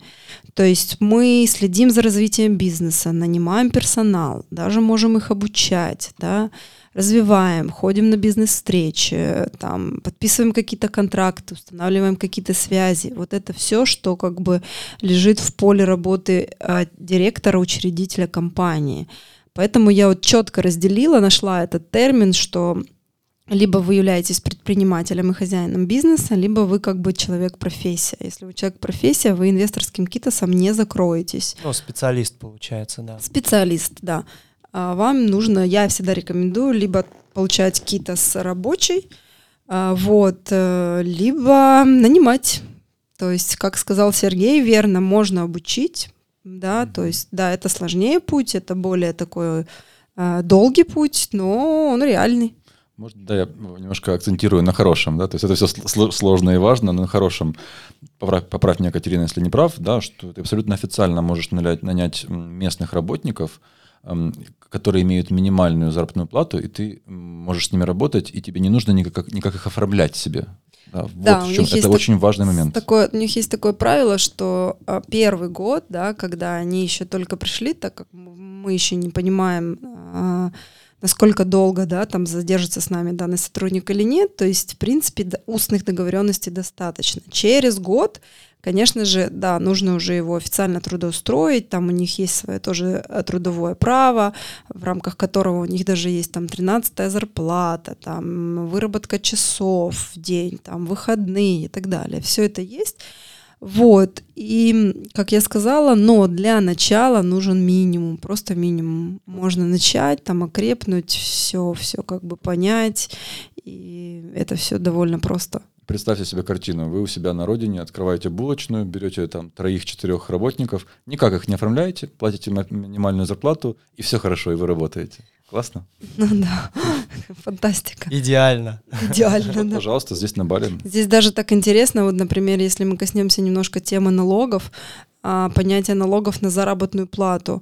То есть мы следим за развитием бизнеса, нанимаем персонал, даже можем их обучать, да, развиваем, ходим на бизнес-встречи, там, подписываем какие-то контракты, устанавливаем какие-то связи. Вот это все, что как бы лежит в поле работы а, директора, учредителя компании. Поэтому я вот четко разделила, нашла этот термин, что либо вы являетесь предпринимателем и хозяином бизнеса, либо вы как бы человек-профессия. Если вы человек-профессия, вы инвесторским китосом не закроетесь. Ну, специалист, получается, да. Специалист, да. А Вам нужно, я всегда рекомендую, либо получать китос рабочий, а, вот, э, либо нанимать. То есть, как сказал Сергей, верно, можно обучить, да, то есть, да, это сложнее путь, это более такой э, долгий путь, но он реальный. Может, да, я немножко акцентирую на хорошем, да, то есть это все сложно и важно, но на хорошем. Поправь, поправь меня, Катерина, если не прав, да, что ты абсолютно официально можешь нанять, нанять местных работников, которые имеют минимальную заработную плату, и ты можешь с ними работать, и тебе не нужно никак, никак их оформлять себе. Да, Да, вот у в чем, них есть это так- очень важный момент. Такое, у них есть такое правило, что а, первый год, да, когда они еще только пришли, так как мы еще не понимаем, а, насколько долго, да, там задержится с нами данный сотрудник или нет. То есть, в принципе, устных договоренностей достаточно. Через год Конечно же, да, нужно уже его официально трудоустроить, там у них есть свое тоже э, трудовое право, в рамках которого у них даже есть там 13 зарплата, там выработка часов в день, там выходные и так далее. Все это есть. Вот, и, как я сказала, но для начала нужен минимум, просто минимум. Можно начать, там, окрепнуть, все, все как бы понять, и это все довольно просто. Представьте себе картину. Вы у себя на родине открываете булочную, берете там троих-четырех работников, никак их не оформляете, платите минимальную зарплату, и все хорошо, и вы работаете. Классно? Ну да, фантастика. Идеально. Идеально, да. Пожалуйста, здесь на Бали. Здесь даже так интересно, вот, например, если мы коснемся немножко темы налогов, а, понятие налогов на заработную плату.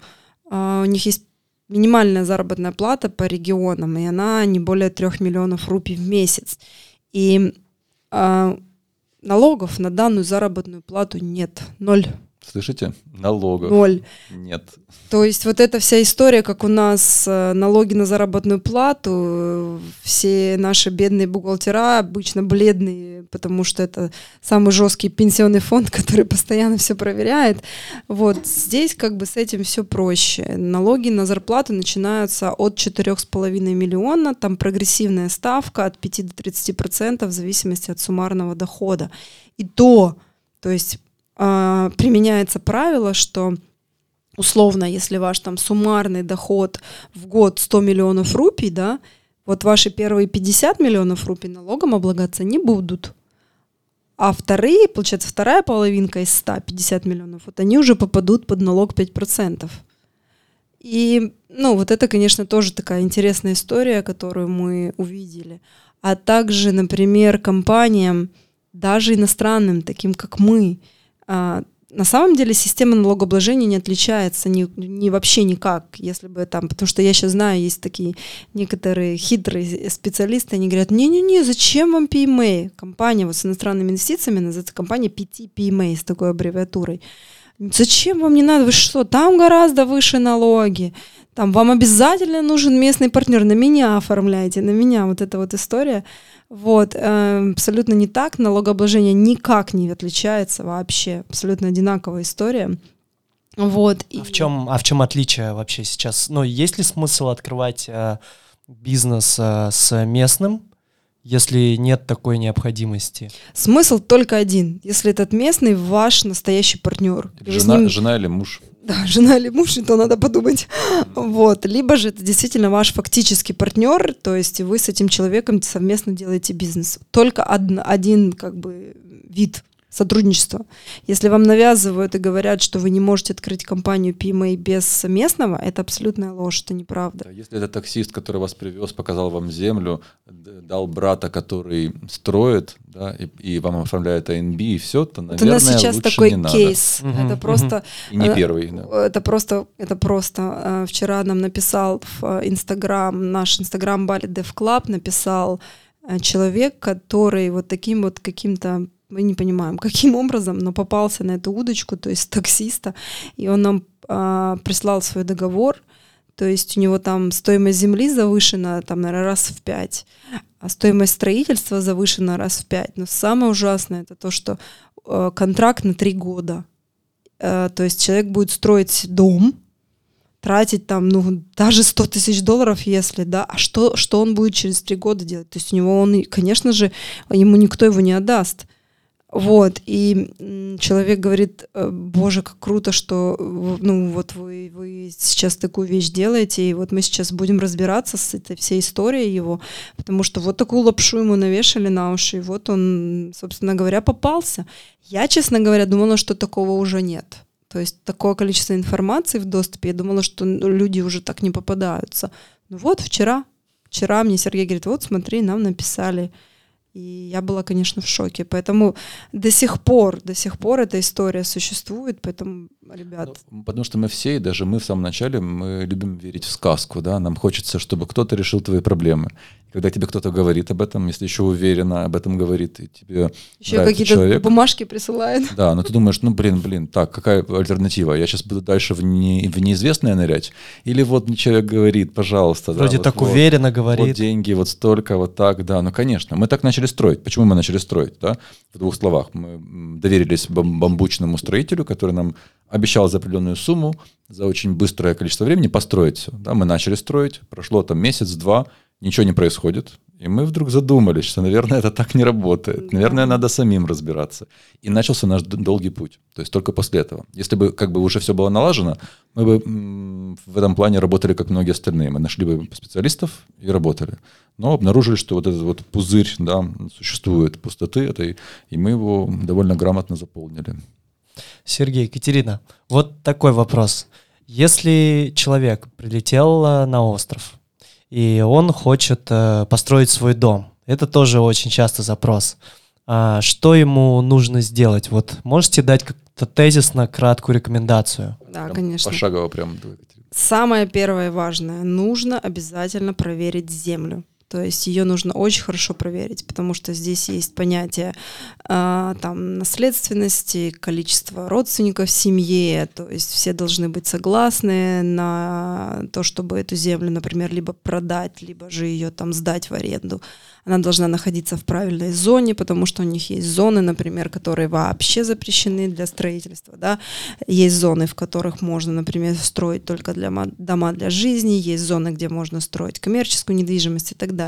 А, у них есть минимальная заработная плата по регионам, и она не более трех миллионов рупий в месяц. И а, налогов на данную заработную плату нет. Ноль. Слышите? Налогов. Ноль. Нет. То есть вот эта вся история, как у нас э, налоги на заработную плату, э, все наши бедные бухгалтера обычно бледные, потому что это самый жесткий пенсионный фонд, который постоянно все проверяет. Вот здесь как бы с этим все проще. Налоги на зарплату начинаются от 4,5 миллиона, там прогрессивная ставка от 5 до 30 процентов в зависимости от суммарного дохода. И то, то есть э, применяется правило, что условно, если ваш там суммарный доход в год 100 миллионов рупий, да, вот ваши первые 50 миллионов рупий налогом облагаться не будут. А вторые, получается, вторая половинка из 150 миллионов, вот они уже попадут под налог 5%. И, ну, вот это, конечно, тоже такая интересная история, которую мы увидели. А также, например, компаниям, даже иностранным, таким как мы, а, на самом деле система налогообложения не отличается ни, ни вообще никак, если бы там, потому что я сейчас знаю, есть такие некоторые хитрые специалисты, они говорят, не-не-не, зачем вам PMA? Компания вот с иностранными инвестициями называется компания PT PMA с такой аббревиатурой. Зачем вам не надо? Вы что? Там гораздо выше налоги. Там вам обязательно нужен местный партнер. На меня оформляйте, на меня. Вот эта вот история. Вот, э, абсолютно не так. Налогообложение никак не отличается вообще. Абсолютно одинаковая история. Вот. А, и... в чем, а в чем отличие вообще сейчас? Ну, есть ли смысл открывать э, бизнес э, с местным, если нет такой необходимости? Смысл только один. Если этот местный ваш настоящий партнер. Жена, ним... жена или муж? Да, жена или муж, то надо подумать. Вот. Либо же это действительно ваш фактический партнер, то есть вы с этим человеком совместно делаете бизнес. Только один, один как бы вид сотрудничество. Если вам навязывают и говорят, что вы не можете открыть компанию PMA без местного, это абсолютная ложь, это неправда. Если это таксист, который вас привез, показал вам землю, дал брата, который строит, да, и, и вам оформляет АНБ, и все, то, наверное, это у нас сейчас лучше такой не кейс. Надо. Это просто... И не первый, да. Это просто, это просто. Э, вчера нам написал в Инстаграм, наш Инстаграм Бали Dev Club написал э, человек, который вот таким вот каким-то мы не понимаем, каким образом, но попался на эту удочку, то есть таксиста, и он нам а, прислал свой договор, то есть у него там стоимость земли завышена, там, наверное, раз в пять, а стоимость строительства завышена раз в пять. Но самое ужасное это то, что э, контракт на три года. Э, то есть человек будет строить дом, тратить там, ну, даже 100 тысяч долларов, если, да, а что, что он будет через три года делать? То есть у него он, конечно же, ему никто его не отдаст. Вот, и человек говорит, «Э, боже, как круто, что ну, вот вы, вы сейчас такую вещь делаете, и вот мы сейчас будем разбираться с этой всей историей его, потому что вот такую лапшу ему навешали на уши, и вот он, собственно говоря, попался. Я, честно говоря, думала, что такого уже нет. То есть такое количество информации в доступе, я думала, что люди уже так не попадаются. Ну вот вчера, вчера мне Сергей говорит, вот смотри, нам написали И я была, конечно, в шоке. Поэтому до сих пор, до сих пор эта история существует. Поэтому, ребят... Ну, потому что мы все, и даже мы в самом начале, мы любим верить в сказку, да, нам хочется, чтобы кто-то решил твои проблемы. Когда тебе кто-то говорит об этом, если еще уверенно об этом говорит, и тебе Еще какие-то человек, бумажки присылают. Да, но ты думаешь, ну, блин, блин, так, какая альтернатива? Я сейчас буду дальше в, не, в неизвестное нырять? Или вот человек говорит, пожалуйста. Вроде да, так вот, уверенно говорит. Вот деньги, вот столько, вот так, да. Ну, конечно, мы так начали строить. Почему мы начали строить, да? В двух словах. Мы доверились бамбучному строителю, который нам обещал за определенную сумму, за очень быстрое количество времени построить все. Да, мы начали строить, прошло там месяц-два, ничего не происходит. И мы вдруг задумались, что, наверное, это так не работает. Наверное, надо самим разбираться. И начался наш долгий путь. То есть только после этого. Если бы как бы уже все было налажено, мы бы в этом плане работали, как многие остальные. Мы нашли бы специалистов и работали. Но обнаружили, что вот этот вот пузырь, да, существует пустоты этой, и мы его довольно грамотно заполнили. Сергей, Екатерина, вот такой вопрос. Если человек прилетел э, на остров, и он хочет э, построить свой дом. Это тоже очень часто запрос. А что ему нужно сделать? Вот можете дать как-то тезисно краткую рекомендацию? Да, прям конечно. Пошагово прям. Самое первое и важное. Нужно обязательно проверить землю. То есть ее нужно очень хорошо проверить, потому что здесь есть понятие э, там, наследственности, количество родственников в семье, то есть все должны быть согласны на то, чтобы эту землю, например, либо продать, либо же ее там сдать в аренду она должна находиться в правильной зоне, потому что у них есть зоны, например, которые вообще запрещены для строительства, да, есть зоны, в которых можно, например, строить только для дома для жизни, есть зоны, где можно строить коммерческую недвижимость и так далее.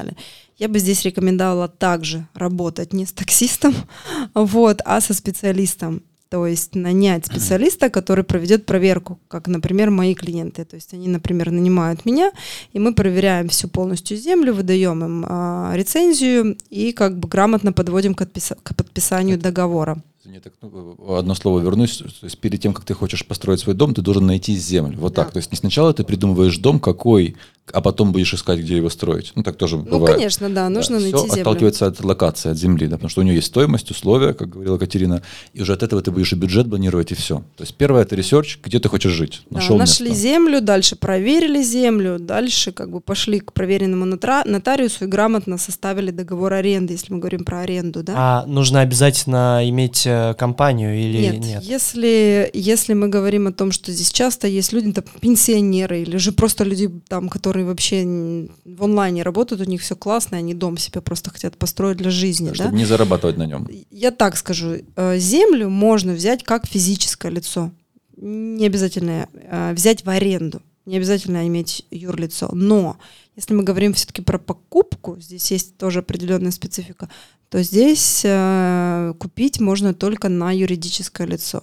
Я бы здесь рекомендовала также работать не с таксистом, вот, а со специалистом то есть нанять специалиста, который проведет проверку, как, например, мои клиенты. То есть они, например, нанимают меня, и мы проверяем всю полностью землю, выдаем им а, рецензию и как бы грамотно подводим к, отписа- к подписанию договора. Извини, так, ну, одно слово вернусь. То есть перед тем, как ты хочешь построить свой дом, ты должен найти землю. Вот да. так. То есть не сначала ты придумываешь дом какой, а потом будешь искать, где его строить. Ну, так тоже ну, бывает. Ну, конечно, да, нужно да, найти все землю. отталкивается от локации, от земли, да, потому что у нее есть стоимость, условия, как говорила Катерина, и уже от этого ты будешь и бюджет планировать, и все. То есть первое — это research, где ты хочешь жить. Нашел да, нашли место. землю, дальше проверили землю, дальше как бы пошли к проверенному нотариусу и грамотно составили договор аренды, если мы говорим про аренду, да. А нужно обязательно иметь э, компанию или нет? Нет, Если, если мы говорим о том, что здесь часто есть люди, там, пенсионеры или же просто люди, там, которые которые вообще в онлайне работают, у них все классно, они дом себе просто хотят построить для жизни. Чтобы да? не зарабатывать на нем. Я так скажу, э, землю можно взять как физическое лицо. Не обязательно э, взять в аренду, не обязательно иметь юрлицо. Но если мы говорим все-таки про покупку, здесь есть тоже определенная специфика, то здесь э, купить можно только на юридическое лицо.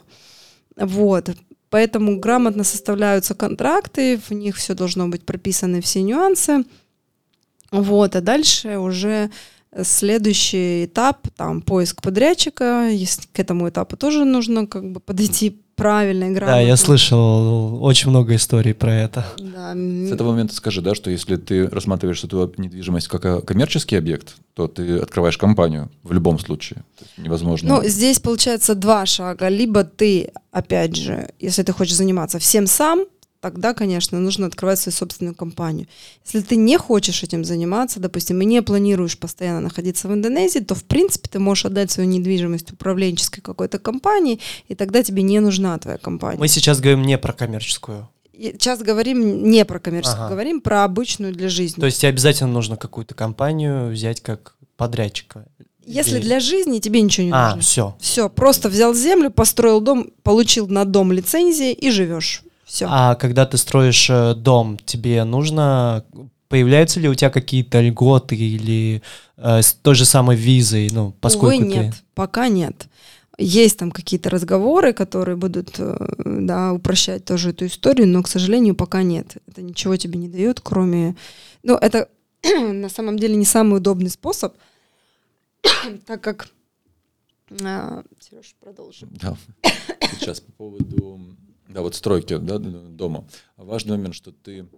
Вот. Поэтому грамотно составляются контракты, в них все должно быть прописаны все нюансы. Вот, а дальше уже следующий этап, там, поиск подрядчика, к этому этапу тоже нужно как бы подойти правильно и грамотно. Да, я слышал очень много историй про это. Да. С этого момента скажи, да, что если ты рассматриваешь эту недвижимость как коммерческий объект, то ты открываешь компанию в любом случае. Невозможно. Ну, здесь получается два шага. Либо ты, опять же, если ты хочешь заниматься всем сам, тогда, конечно, нужно открывать свою собственную компанию. Если ты не хочешь этим заниматься, допустим, и не планируешь постоянно находиться в Индонезии, то, в принципе, ты можешь отдать свою недвижимость управленческой какой-то компании, и тогда тебе не нужна твоя компания. Мы сейчас говорим не про коммерческую. Сейчас говорим не про коммерческую, ага. говорим про обычную для жизни. То есть тебе обязательно нужно какую-то компанию взять как подрядчика. Если Или... для жизни тебе ничего не а, нужно. все. Все, просто взял землю, построил дом, получил на дом лицензии и живешь. Все. А когда ты строишь э, дом, тебе нужно появляются ли у тебя какие-то льготы или э, с той же самой визой, ну, поскольку Увы, нет, ты... пока нет. Есть там какие-то разговоры, которые будут, э, да, упрощать тоже эту историю, но, к сожалению, пока нет. Это ничего тебе не дает, кроме... Ну, это на самом деле не самый удобный способ, так как... А, Сереж, продолжим. Да. Сейчас по поводу да, вот стройки да, дома. Важный момент, что ты,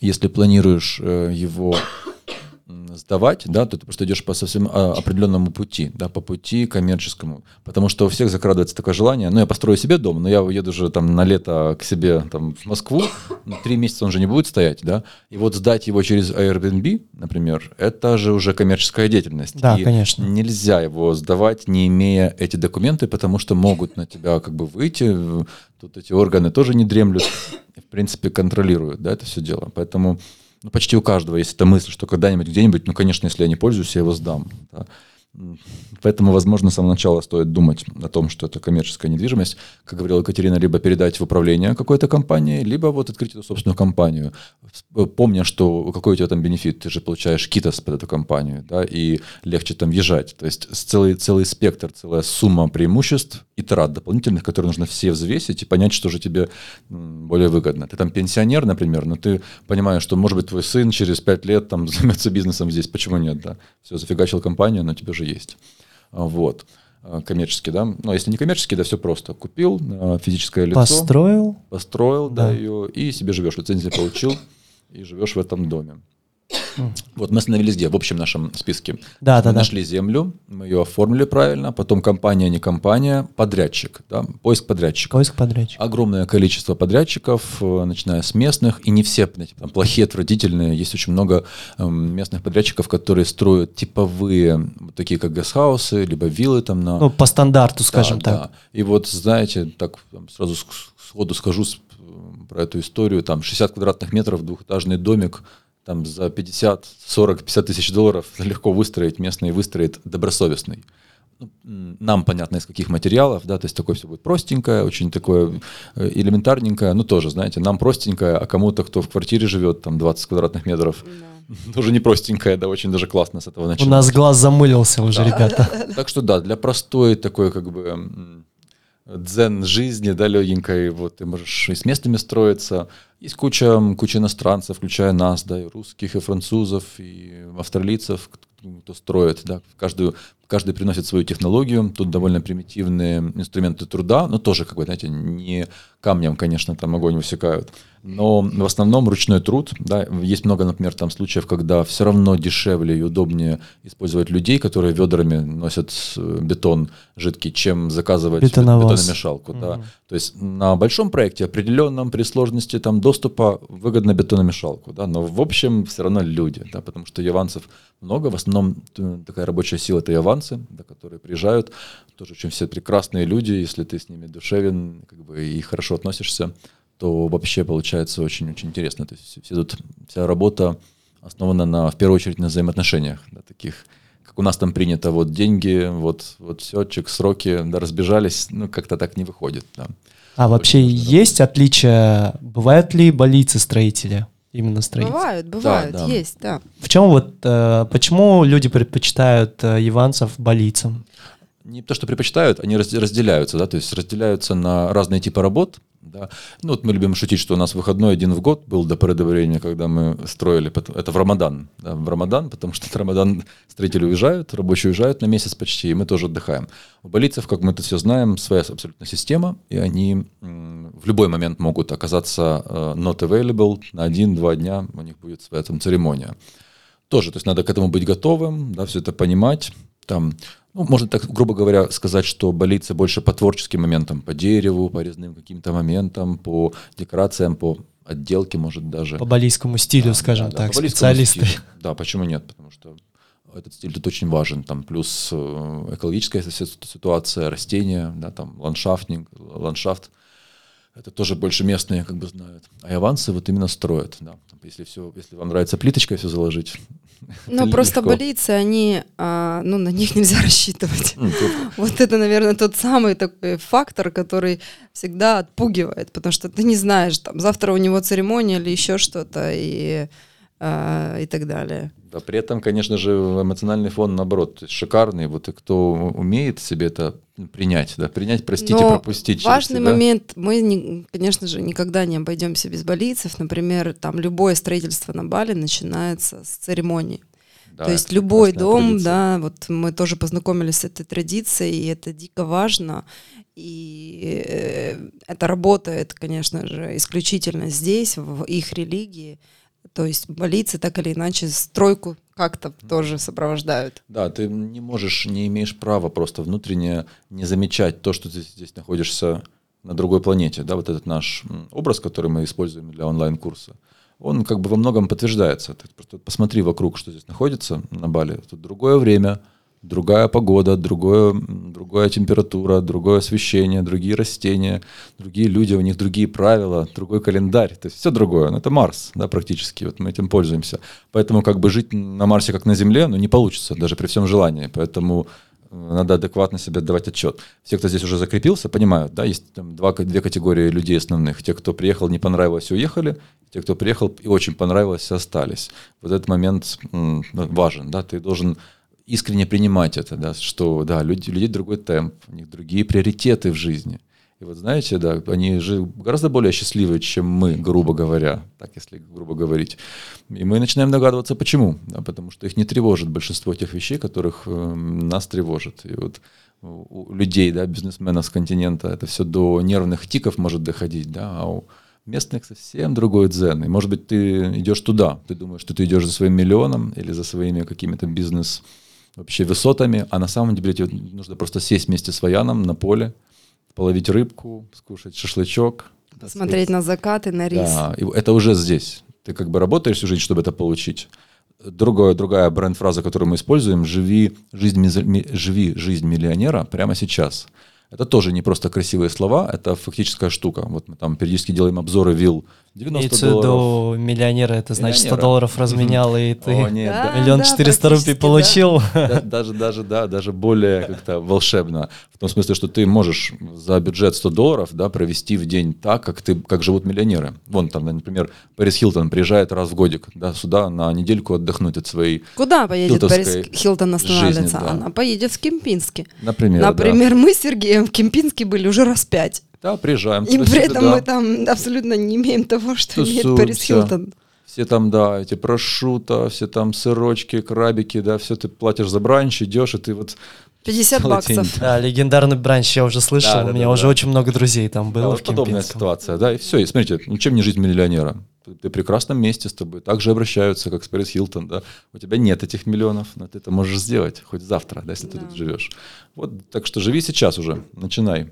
если планируешь э, его сдавать, да, то ты просто идешь по совсем а, определенному пути, да, по пути коммерческому. Потому что у всех закрадывается такое желание, ну, я построю себе дом, но я уеду же там на лето к себе там в Москву, ну, три месяца он же не будет стоять, да, и вот сдать его через Airbnb, например, это же уже коммерческая деятельность. Да, и конечно. Нельзя его сдавать, не имея эти документы, потому что могут на тебя как бы выйти, тут эти органы тоже не дремлют, в принципе, контролируют, да, это все дело. Поэтому ну, почти у каждого есть эта мысль, что когда-нибудь где-нибудь, ну, конечно, если я не пользуюсь, я его сдам. Да. Поэтому, возможно, с самого начала стоит думать о том, что это коммерческая недвижимость, как говорила Екатерина, либо передать в управление какой-то компании, либо вот открыть эту собственную компанию, помня, что какой у тебя там бенефит, ты же получаешь китос под эту компанию, да, и легче там въезжать. То есть целый, целый спектр, целая сумма преимуществ и трат дополнительных, которые нужно все взвесить и понять, что же тебе более выгодно. Ты там пенсионер, например, но ты понимаешь, что, может быть, твой сын через пять лет там займется бизнесом здесь, почему нет, да? Все, зафигачил компанию, но тебе же есть. А, вот. А, коммерческий, да. Но если не коммерческий, да, все просто. Купил а, физическое лицо. Построил. Построил, да, да ее, и себе живешь. Лицензию получил, и живешь в этом доме. Вот мы остановились где? В общем нашем списке. Да, мы да, нашли землю, мы ее оформили правильно, потом компания, не компания, подрядчик, да, поиск подрядчика. Поиск подрядчика. Огромное количество подрядчиков, э, начиная с местных, и не все, знаете, там, плохие, отвратительные. Есть очень много э, местных подрядчиков, которые строят типовые, вот такие как гастхаусы, либо виллы там на... Ну, по стандарту, скажем да, так. Да. И вот, знаете, так сразу сходу скажу про эту историю, там 60 квадратных метров, двухэтажный домик, там за 50, 40, 50 тысяч долларов легко выстроить, местный выстроит добросовестный. Ну, нам понятно из каких материалов, да, то есть такое все будет простенькое, очень такое э, элементарненькое, ну тоже, знаете, нам простенькое, а кому-то, кто в квартире живет, там 20 квадратных метров, да. тоже не простенькое, да, очень даже классно с этого начать. У нас глаз замылился уже, да. ребята. Так что да, для простой такой как бы дзен жизни, да, легенькой, вот ты можешь и с местными строиться. Есть куча, куча иностранцев, включая нас, да, и русских, и французов, и австралийцев, кто строит, да, каждую, каждый приносит свою технологию, тут довольно примитивные инструменты труда, но тоже, как бы, знаете, не камнем, конечно, там огонь высекают, но в основном ручной труд, да, есть много, например, там случаев, когда все равно дешевле и удобнее использовать людей, которые ведрами носят э, бетон жидкий, чем заказывать Бетоновоз. бетономешалку, угу. да, то есть на большом проекте определенном при сложности там доступа выгодно бетономешалку, да, но в общем все равно люди, да, потому что яванцев много, в основном э, такая рабочая сила это яванцы, да, которые приезжают, тоже очень все прекрасные люди, если ты с ними душевен, как бы и хорошо относишься, то вообще получается очень-очень интересно. То есть все тут, вся работа основана на, в первую очередь на взаимоотношениях, да, таких, как у нас там принято, вот деньги, вот, вот счетчик, сроки, да, разбежались, ну, как-то так не выходит, да. А вообще есть отличия? Бывают ли болицы-строители? Именно строители? Бывают, бывают, да, да. есть, да. В чем вот, э, почему люди предпочитают э, иванцев болицам? Не то, что предпочитают, они разделяются, да, то есть разделяются на разные типы работ, да. Ну вот мы любим шутить, что у нас выходной один в год был до поры когда мы строили, это в Рамадан, да, в Рамадан, потому что в Рамадан строители уезжают, рабочие уезжают на месяц почти, и мы тоже отдыхаем. У болицев, как мы это все знаем, своя абсолютно система, и они в любой момент могут оказаться э, not available, на один-два дня у них будет своя там церемония. Тоже, то есть надо к этому быть готовым, да, все это понимать, там ну, можно так, грубо говоря, сказать, что болится больше по творческим моментам, по дереву, по резным каким-то моментам, по декорациям, по отделке, может, даже. По балийскому стилю, да, скажем да, так, да, специалисты. Стилю. Да, почему нет? Потому что этот стиль тут очень важен. Там плюс э, экологическая ситуация, растения, да, там ландшафтник, ландшафт. Это тоже больше местные как бы знают. А авансы вот именно строят. Да. Если, все, если вам нравится плиточкой все заложить. Ну, просто легко. болицы, они, а, ну, на них нельзя рассчитывать. Вот это, наверное, тот самый такой фактор, который всегда отпугивает, потому что ты не знаешь, там, завтра у него церемония или еще что-то, и, а, и так далее. Да, при этом, конечно же, эмоциональный фон, наоборот, шикарный. Вот и кто умеет себе это принять, да, принять, простить Но и пропустить. Важный момент, мы, не, конечно же, никогда не обойдемся без болийцев. Например, там любое строительство на Бали начинается с церемонии. Да, То есть любой дом, традиция. да, вот мы тоже познакомились с этой традицией, и это дико важно. И э, это работает, конечно же, исключительно здесь, в их религии То есть болицы так или иначе стройку как-то тоже сопровождают. Да, ты не можешь, не имеешь права просто внутренне не замечать то, что ты здесь находишься на другой планете. Да, вот этот наш образ, который мы используем для онлайн-курса, он как бы во многом подтверждается. Ты просто посмотри вокруг, что здесь находится на Бали. Тут другое время, другая погода, другое, другая температура, другое освещение, другие растения, другие люди, у них другие правила, другой календарь. То есть все другое. Ну, это Марс, да, практически. Вот мы этим пользуемся. Поэтому как бы жить на Марсе как на Земле, ну, не получится, даже при всем желании. Поэтому э, надо адекватно себе отдавать отчет. Все, кто здесь уже закрепился, понимают, да, есть там два, две категории людей основных. Те, кто приехал, не понравилось, уехали. Те, кто приехал и очень понравилось, остались. Вот этот момент м, важен, да, ты должен искренне принимать это, да, что да, люди, людей другой темп, у них другие приоритеты в жизни. И вот знаете, да, они же гораздо более счастливые, чем мы, грубо говоря, так если грубо говорить. И мы начинаем догадываться, почему. Да, потому что их не тревожит большинство тех вещей, которых э, нас тревожит. И вот у людей, да, бизнесменов с континента, это все до нервных тиков может доходить, да, а у местных совсем другой дзен. И может быть ты идешь туда, ты думаешь, что ты идешь за своим миллионом или за своими какими-то бизнес вообще высотами, а на самом деле тебе нужно просто сесть вместе с Ваяном на поле, половить рыбку, скушать шашлычок. Смотреть на закаты, на рис. Да, и это уже здесь. Ты как бы работаешь всю жизнь, чтобы это получить. Другая, другая бренд-фраза, которую мы используем, живи жизнь, живи жизнь миллионера прямо сейчас. Это тоже не просто красивые слова, это фактическая штука. Вот мы там периодически делаем обзоры вилл 90 Имеется долларов. в миллионера, это значит 100 долларов разменял, и ты О, нет, да, миллион четыреста да, рупий получил. Да. Даже, даже, да, даже более как-то волшебно. В том смысле, что ты можешь за бюджет 100 долларов да, провести в день так, как, ты, как живут миллионеры. Вон там, например, Пэрис Хилтон приезжает раз в годик да, сюда на недельку отдохнуть от своей Куда поедет Пэрис Хилтон останавливаться? Жизни, да. Она поедет в Кемпинске. Например, Например, да. мы с Сергеем в Кемпинске были уже раз пять. Да, приезжаем. И при этом да. мы там абсолютно не имеем того, что Тусуемся. имеет Пэрис Хилтон. Все там, да, эти прошута, все там сырочки, крабики, да, все ты платишь за бранч, идешь, и ты вот 50 баксов. День. Да, легендарный бранч я уже слышал, да, да, у меня да, уже да. очень много друзей там было да, в подобная ситуация, да, и все, и смотрите, ну чем не жизнь миллионера? Ты, ты в прекрасном месте с тобой, так же обращаются, как с Пэрис Хилтон, да, у тебя нет этих миллионов, но ты это можешь сделать хоть завтра, да, если да. ты тут живешь. Вот, так что живи сейчас уже, начинай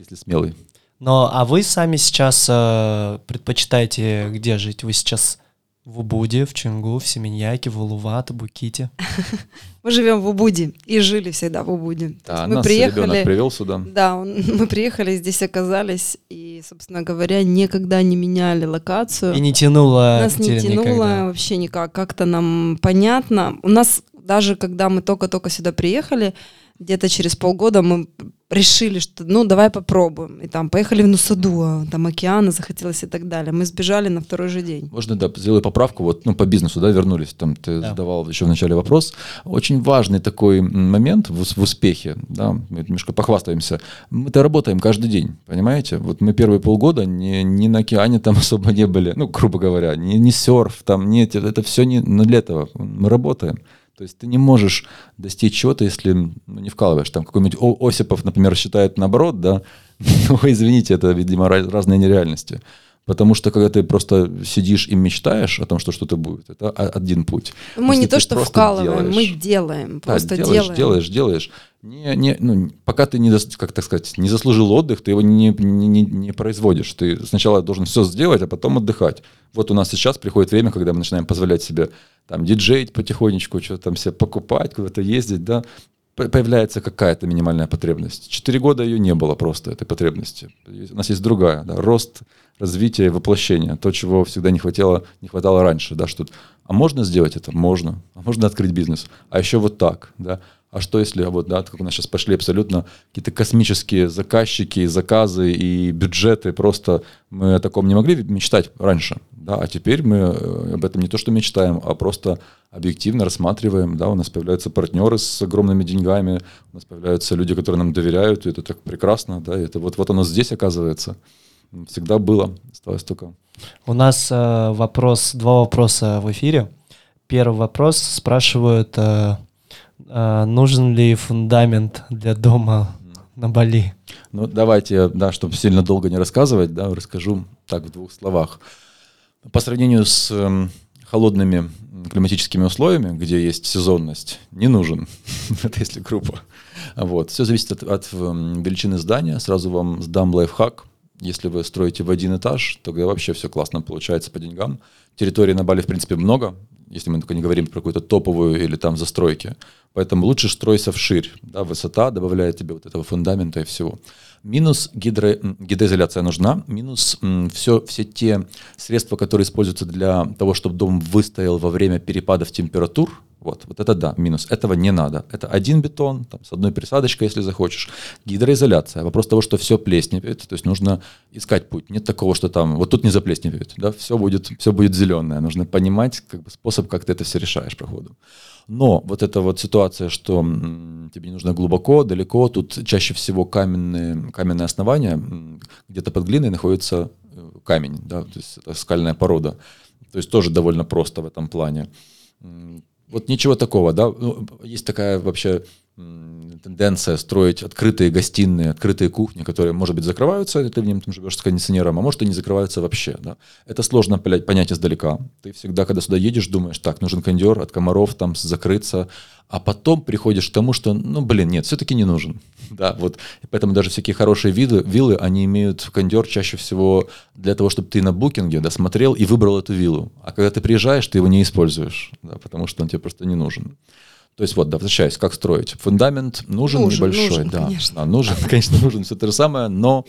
если смелый. Но, а вы сами сейчас э, предпочитаете где жить? Вы сейчас в Убуде, в Чингу, в Семеньяке, в Улуват, Буките? Мы живем в Убуде и жили всегда в Убуде. Да, мы нас приехали, привел сюда. Да, он, мы приехали, здесь оказались, и, собственно говоря, никогда не меняли локацию. И не тянуло. Нас не тянуло никогда. вообще никак. Как-то нам понятно. У нас даже когда мы только-только сюда приехали, где-то через полгода мы решили, что ну давай попробуем. И там поехали в Нусаду, там океана захотелось и так далее. Мы сбежали на второй же день. Можно, да, сделаю поправку, вот, ну, по бизнесу, да, вернулись, там ты да. задавал еще в начале вопрос. Очень важный такой момент в, в успехе, да, мы немножко похвастаемся. Мы-то работаем каждый день, понимаете? Вот мы первые полгода ни, ни на океане там особо не были, ну, грубо говоря, ни, ни серф, там, нет, это все не ну, для этого. Мы работаем. То есть ты не можешь достичь чего-то, если ну, не вкалываешь. Там какой-нибудь Осипов, например, считает наоборот, да, ну, извините, это, видимо, разные нереальности. Потому что когда ты просто сидишь и мечтаешь о том, что что-то будет, это один путь. Мы Если не то, что вкалываем, делаешь, мы делаем, просто да, делаешь, делаем. Делаешь, делаешь. Не, не, ну, пока ты не, как так сказать, не заслужил отдых, ты его не, не, не, не производишь. Ты сначала должен все сделать, а потом отдыхать. Вот у нас сейчас приходит время, когда мы начинаем позволять себе там диджеить потихонечку, что-то там себе покупать, куда-то ездить, да, появляется какая-то минимальная потребность. Четыре года ее не было просто, этой потребности. У нас есть другая, да, рост, развитие, воплощение. То, чего всегда не хватало, не хватало раньше, да, что а можно сделать это? Можно. А можно открыть бизнес. А еще вот так, да. А что если, вот, да, как у нас сейчас пошли абсолютно какие-то космические заказчики, заказы и бюджеты, просто мы о таком не могли мечтать раньше, да, а теперь мы э, об этом не то что мечтаем, а просто объективно рассматриваем, да, у нас появляются партнеры с огромными деньгами, у нас появляются люди, которые нам доверяют, и это так прекрасно, да, это вот, вот оно здесь оказывается, всегда было, осталось только. У нас э, вопрос, два вопроса в эфире. Первый вопрос спрашивают, э, а, нужен ли фундамент для дома на Бали? Ну, давайте, да, чтобы сильно долго не рассказывать, да, расскажу так в двух словах. По сравнению с эм, холодными климатическими условиями, где есть сезонность, не нужен. Это если группа. Вот. Все зависит от, от эм, величины здания. Сразу вам сдам лайфхак. Если вы строите в один этаж, тогда вообще все классно получается по деньгам. Территории на Бали, в принципе, много, если мы только не говорим про какую-то топовую или там застройки. Поэтому лучше стройся вширь. Да, высота добавляет тебе вот этого фундамента и всего. Минус гидро, гидроизоляция нужна, минус все, все те средства, которые используются для того, чтобы дом выстоял во время перепадов температур, вот, вот это да, минус. Этого не надо. Это один бетон, там, с одной присадочкой, если захочешь. Гидроизоляция. Вопрос того, что все плесневеет, то есть нужно искать путь. Нет такого, что там, вот тут не заплесневеет, да, все будет, все будет зеленое. Нужно понимать как бы, способ, как ты это все решаешь по ходу. Но вот эта вот ситуация, что тебе не нужно глубоко, далеко, тут чаще всего каменные, каменное основание, где-то под глиной находится э, камень, да, то есть это скальная порода. То есть тоже довольно просто в этом плане. Вот ничего такого, да. Ну, есть такая вообще тенденция строить открытые гостиные, открытые кухни, которые, может быть, закрываются, ты в нем там живешь с кондиционером, а может и не закрываются вообще. Да? Это сложно понять издалека. Ты всегда, когда сюда едешь, думаешь, так, нужен кондер от комаров, там закрыться, а потом приходишь к тому, что, ну, блин, нет, все-таки не нужен. Да, вот. Поэтому даже всякие хорошие виды, виллы, они имеют кондер чаще всего для того, чтобы ты на букинге да, смотрел и выбрал эту виллу. А когда ты приезжаешь, ты его не используешь, да, потому что он тебе просто не нужен. То есть вот, да, возвращаясь, как строить. Фундамент нужен, нужен небольшой, нужен, да. Конечно. да. Нужен, конечно, нужен все то же самое, но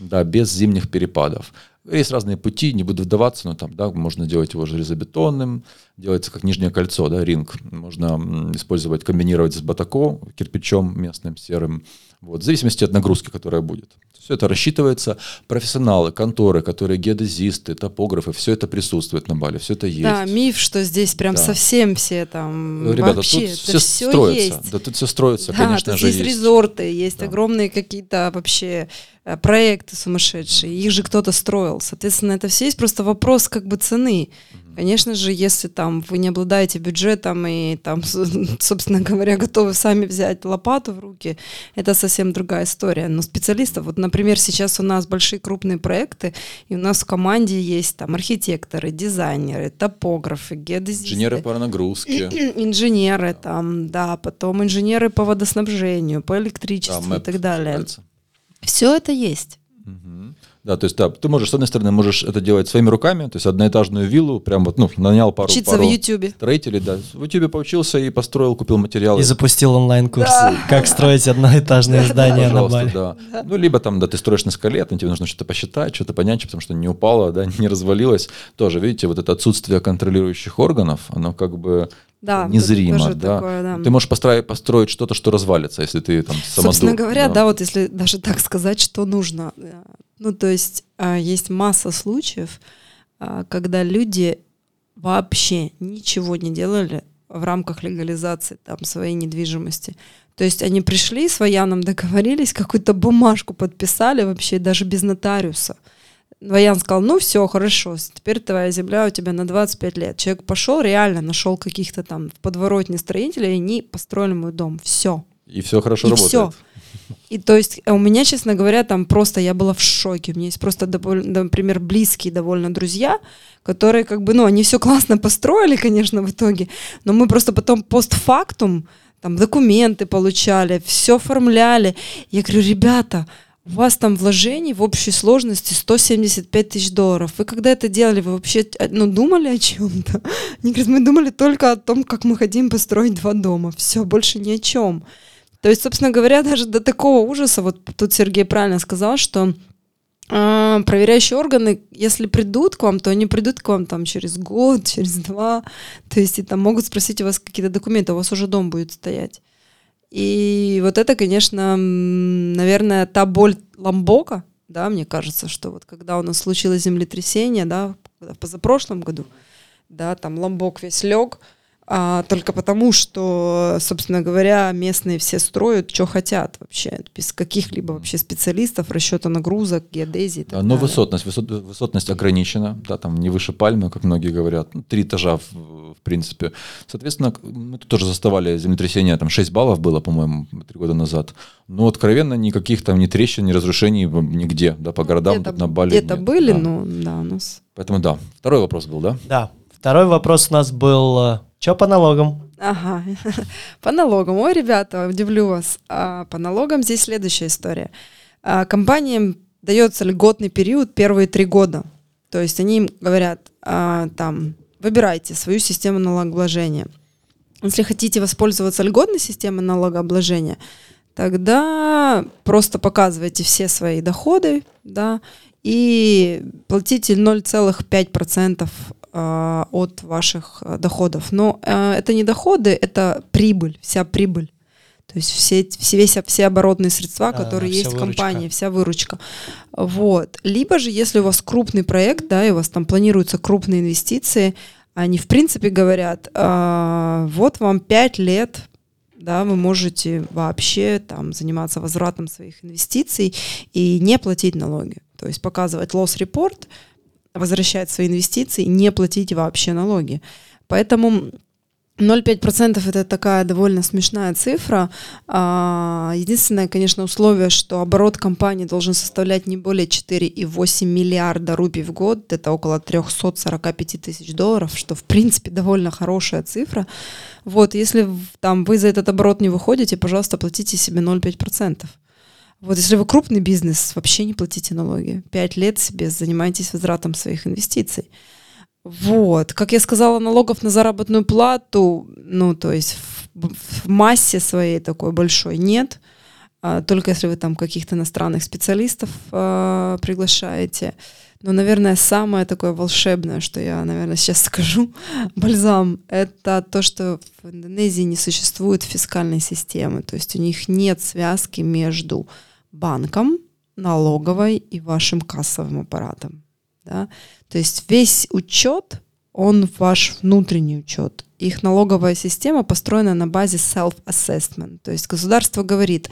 да, без зимних перепадов. Есть разные пути, не буду вдаваться, но там, да, можно делать его железобетонным, делается как нижнее кольцо, да, ринг. Можно использовать, комбинировать с батако, кирпичом местным, серым. Вот, в зависимости от нагрузки, которая будет. Все это рассчитывается. Профессионалы, конторы, которые геодезисты, топографы, все это присутствует на Бали, все это есть. Да, миф, что здесь прям да. совсем все там Ребята, вообще, тут все, все строится. Есть. Да, тут все строится, да, конечно тут же. Есть, есть резорты, есть да. огромные какие-то вообще э, проекты сумасшедшие, их же кто-то строил. Соответственно, это все есть просто вопрос как бы цены. Конечно же, если там вы не обладаете бюджетом и там, собственно говоря, готовы сами взять лопату в руки, это совсем другая история. Но специалистов, вот, например, сейчас у нас большие крупные проекты, и у нас в команде есть там архитекторы, дизайнеры, топографы, геодезисты. Инженеры по нагрузке. Инженеры там, да, потом инженеры по водоснабжению, по электричеству да, и так далее. Все это есть. Да, то есть, да, ты можешь, с одной стороны, можешь это делать своими руками, то есть одноэтажную виллу, прям вот, ну, нанял пару, Учиться пару в Ютубе. строителей, да, в Ютубе поучился и построил, купил материалы. И запустил онлайн-курс, да. как строить одноэтажные здания на Бали. Да. да. Ну, либо там, да, ты строишь на скале, там тебе нужно что-то посчитать, что-то понять, потому что не упало, да, не развалилось. Тоже, видите, вот это отсутствие контролирующих органов, оно как бы да, незримо, да. Такое, да. Ты можешь построить, построить что-то, что развалится, если ты там самодур. Собственно говоря, да. да, вот если даже так сказать, что нужно. Ну, то есть а, есть масса случаев, а, когда люди вообще ничего не делали в рамках легализации там своей недвижимости. То есть они пришли с вояном, договорились, какую-то бумажку подписали вообще даже без нотариуса. Воян сказал, ну все, хорошо, теперь твоя земля у тебя на 25 лет. Человек пошел, реально нашел каких-то там в подворотне строителей, и они построили мой дом. Все. И все хорошо и работает. Все. И то есть у меня, честно говоря, там просто я была в шоке. У меня есть просто, например, близкие довольно друзья, которые как бы, ну, они все классно построили, конечно, в итоге, но мы просто потом постфактум там документы получали, все оформляли. Я говорю, ребята, у вас там вложений в общей сложности 175 тысяч долларов. Вы когда это делали, вы вообще ну, думали о чем-то? Они говорят, мы думали только о том, как мы хотим построить два дома. Все, больше ни о чем. То есть, собственно говоря, даже до такого ужаса, вот тут Сергей правильно сказал, что э, проверяющие органы, если придут к вам, то они придут к вам там через год, через два, то есть и там могут спросить у вас какие-то документы, у вас уже дом будет стоять. И вот это, конечно, наверное, та боль Ламбока, да, мне кажется, что вот когда у нас случилось землетрясение, да, в позапрошлом году, да, там Ламбок весь лег, а, только потому, что, собственно говоря, местные все строят, что хотят вообще, без каких-либо вообще специалистов, расчета нагрузок, геодезии. Да, но высотность, высот, высотность ограничена, да, там не выше пальмы, как многие говорят, ну, три этажа в, в принципе. Соответственно, мы тут тоже заставали землетрясение, там 6 баллов было, по-моему, три года назад. Но откровенно никаких там ни трещин, ни разрушений нигде, да, по ну, городам где-то, на Бали. Где-то были, да. но да, у нас. Поэтому да. Второй вопрос был, да? Да. Второй вопрос у нас был, что по налогам? Ага, по налогам. Ой, ребята, удивлю вас. А по налогам здесь следующая история. А, компаниям дается льготный период первые три года. То есть они им говорят, а, там, выбирайте свою систему налогообложения. Если хотите воспользоваться льготной системой налогообложения, тогда просто показывайте все свои доходы, да, и платите 0,5% а, от ваших э, доходов. Но э, это не доходы, это прибыль, вся прибыль. То есть все, все, все, все оборотные средства, да, которые есть выручка. в компании, вся выручка. Вот. Либо же, если у вас крупный проект, да, и у вас там планируются крупные инвестиции, они в принципе говорят, э, вот вам 5 лет, да, вы можете вообще там заниматься возвратом своих инвестиций и не платить налоги. То есть показывать report, возвращать свои инвестиции, не платить вообще налоги. Поэтому 0,5% это такая довольно смешная цифра. А, единственное, конечно, условие, что оборот компании должен составлять не более 4,8 миллиарда рупий в год, это около 345 тысяч долларов, что в принципе довольно хорошая цифра. Вот, если там вы за этот оборот не выходите, пожалуйста, платите себе 0,5%. Вот если вы крупный бизнес, вообще не платите налоги. Пять лет себе занимаетесь возвратом своих инвестиций. Вот, как я сказала, налогов на заработную плату, ну, то есть в, в массе своей такой большой нет, а, только если вы там каких-то иностранных специалистов а, приглашаете. Но, наверное, самое такое волшебное, что я, наверное, сейчас скажу, бальзам, это то, что в Индонезии не существует фискальной системы, то есть у них нет связки между банком, налоговой и вашим кассовым аппаратом. Да? То есть весь учет, он ваш внутренний учет. Их налоговая система построена на базе self-assessment. То есть государство говорит,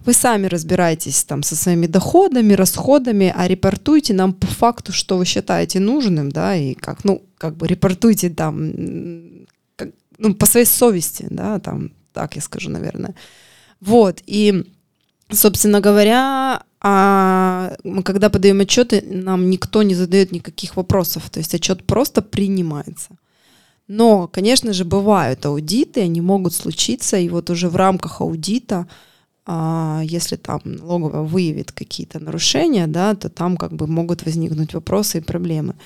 вы сами разбираетесь там со своими доходами, расходами, а репортуйте нам по факту, что вы считаете нужным, да, и как, ну, как бы репортуйте там, как, ну, по своей совести, да, там, так я скажу, наверное. Вот, и собственно говоря, а мы когда подаем отчеты, нам никто не задает никаких вопросов, то есть отчет просто принимается. Но, конечно же, бывают аудиты, они могут случиться, и вот уже в рамках аудита, а, если там налоговая выявит какие-то нарушения, да, то там как бы могут возникнуть вопросы и проблемы.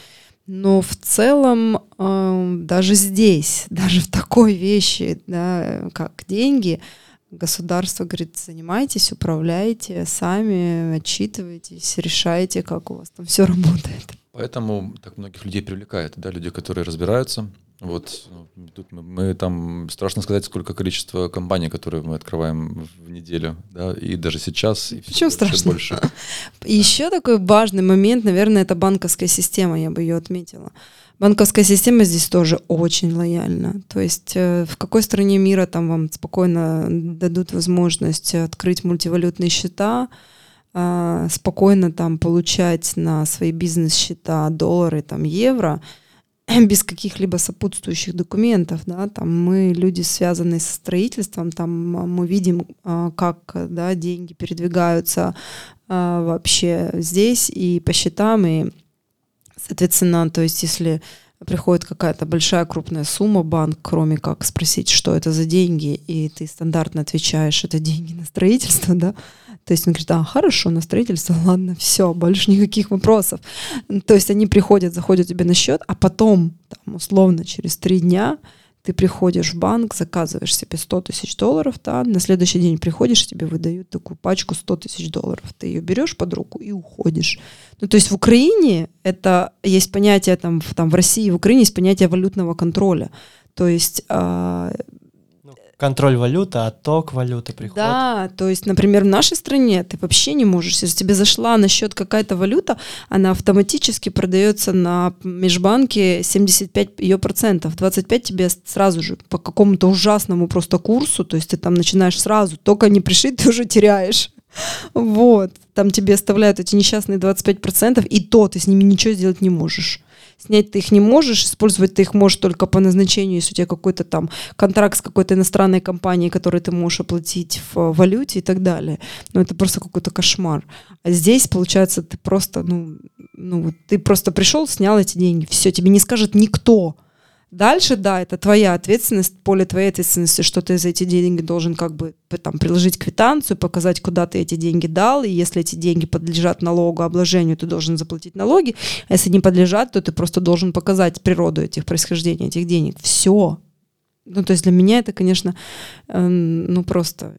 Но в целом э, даже здесь, даже в такой вещи, да, как деньги, Государство говорит, занимайтесь, управляйте сами, отчитывайтесь, решайте, как у вас там все работает. Поэтому так многих людей привлекает, да, люди, которые разбираются. Вот ну, тут мы, мы там страшно сказать, сколько количество компаний, которые мы открываем в неделю, да, и даже сейчас. И Чего страшно? Больше. Еще такой важный момент, наверное, это банковская система, я бы ее отметила. Банковская система здесь тоже очень лояльна. То есть э, в какой стране мира там вам спокойно дадут возможность открыть мультивалютные счета, э, спокойно там получать на свои бизнес-счета доллары, там евро, без каких-либо сопутствующих документов, да, там мы люди, связанные со строительством, там мы видим, э, как, да, деньги передвигаются вообще здесь и по счетам, и Соответственно, то есть если приходит какая-то большая крупная сумма, банк, кроме как спросить, что это за деньги, и ты стандартно отвечаешь, это деньги на строительство, да, то есть он говорит, а, хорошо, на строительство, ладно, все, больше никаких вопросов. То есть они приходят, заходят тебе на счет, а потом, там, условно, через три дня ты приходишь в банк, заказываешь себе 100 тысяч долларов, да, на следующий день приходишь, тебе выдают такую пачку 100 тысяч долларов. Ты ее берешь под руку и уходишь. Ну, то есть в Украине это есть понятие, там, в, там, в России в Украине есть понятие валютного контроля. То есть э, контроль валюты, отток валюты, приход. Да, то есть, например, в нашей стране ты вообще не можешь, если тебе зашла на счет какая-то валюта, она автоматически продается на межбанке 75 ее процентов, 25 тебе сразу же по какому-то ужасному просто курсу, то есть ты там начинаешь сразу, только не пришить, ты уже теряешь. Вот. Там тебе оставляют эти несчастные 25%, и то ты с ними ничего сделать не можешь. Снять ты их не можешь, использовать ты их можешь только по назначению, если у тебя какой-то там контракт с какой-то иностранной компанией, который ты можешь оплатить в валюте и так далее. Но это просто какой-то кошмар. А здесь, получается, ты просто, ну, ну, ты просто пришел, снял эти деньги, все, тебе не скажет никто. Дальше, да, это твоя ответственность, поле твоей ответственности, что ты за эти деньги должен как бы там приложить квитанцию, показать, куда ты эти деньги дал, и если эти деньги подлежат налогообложению, ты должен заплатить налоги, а если не подлежат, то ты просто должен показать природу этих происхождения этих денег. Все. Ну, то есть для меня это, конечно, э, ну просто,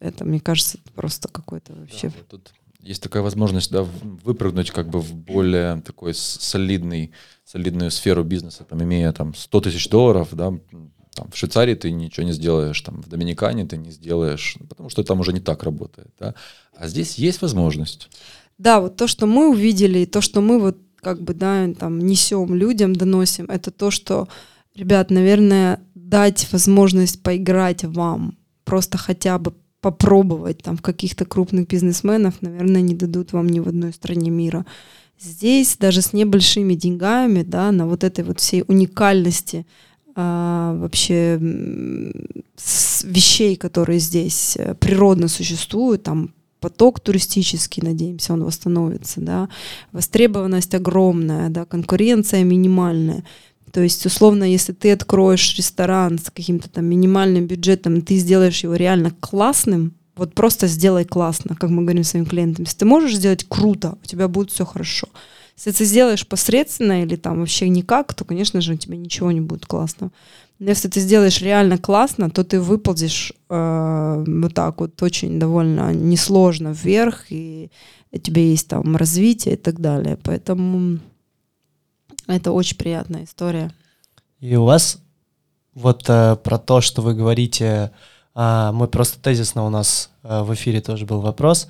это, мне кажется, просто какой-то вообще... Да, тут есть такая возможность, да, выпрыгнуть как бы в более такой солидный солидную сферу бизнеса, там, имея там 100 тысяч долларов, да, там, в Швейцарии ты ничего не сделаешь, там, в Доминикане ты не сделаешь, потому что там уже не так работает. Да? А здесь есть возможность. Да, вот то, что мы увидели, и то, что мы вот как бы, да, там, несем людям, доносим, это то, что, ребят, наверное, дать возможность поиграть вам, просто хотя бы попробовать там в каких-то крупных бизнесменов, наверное, не дадут вам ни в одной стране мира. Здесь даже с небольшими деньгами, да, на вот этой вот всей уникальности а, вообще вещей, которые здесь э, природно существуют, там поток туристический, надеемся, он восстановится, да, востребованность огромная, да, конкуренция минимальная. То есть, условно, если ты откроешь ресторан с каким-то там минимальным бюджетом, ты сделаешь его реально классным, вот просто сделай классно, как мы говорим своим клиентам. Если ты можешь сделать круто, у тебя будет все хорошо. Если ты сделаешь посредственно или там вообще никак, то, конечно же, у тебя ничего не будет классно. Но если ты сделаешь реально классно, то ты выползешь э, вот так вот очень довольно несложно вверх, и у тебя есть там развитие и так далее. Поэтому это очень приятная история. И у вас вот э, про то, что вы говорите а, мы просто тезисно у нас а, в эфире тоже был вопрос.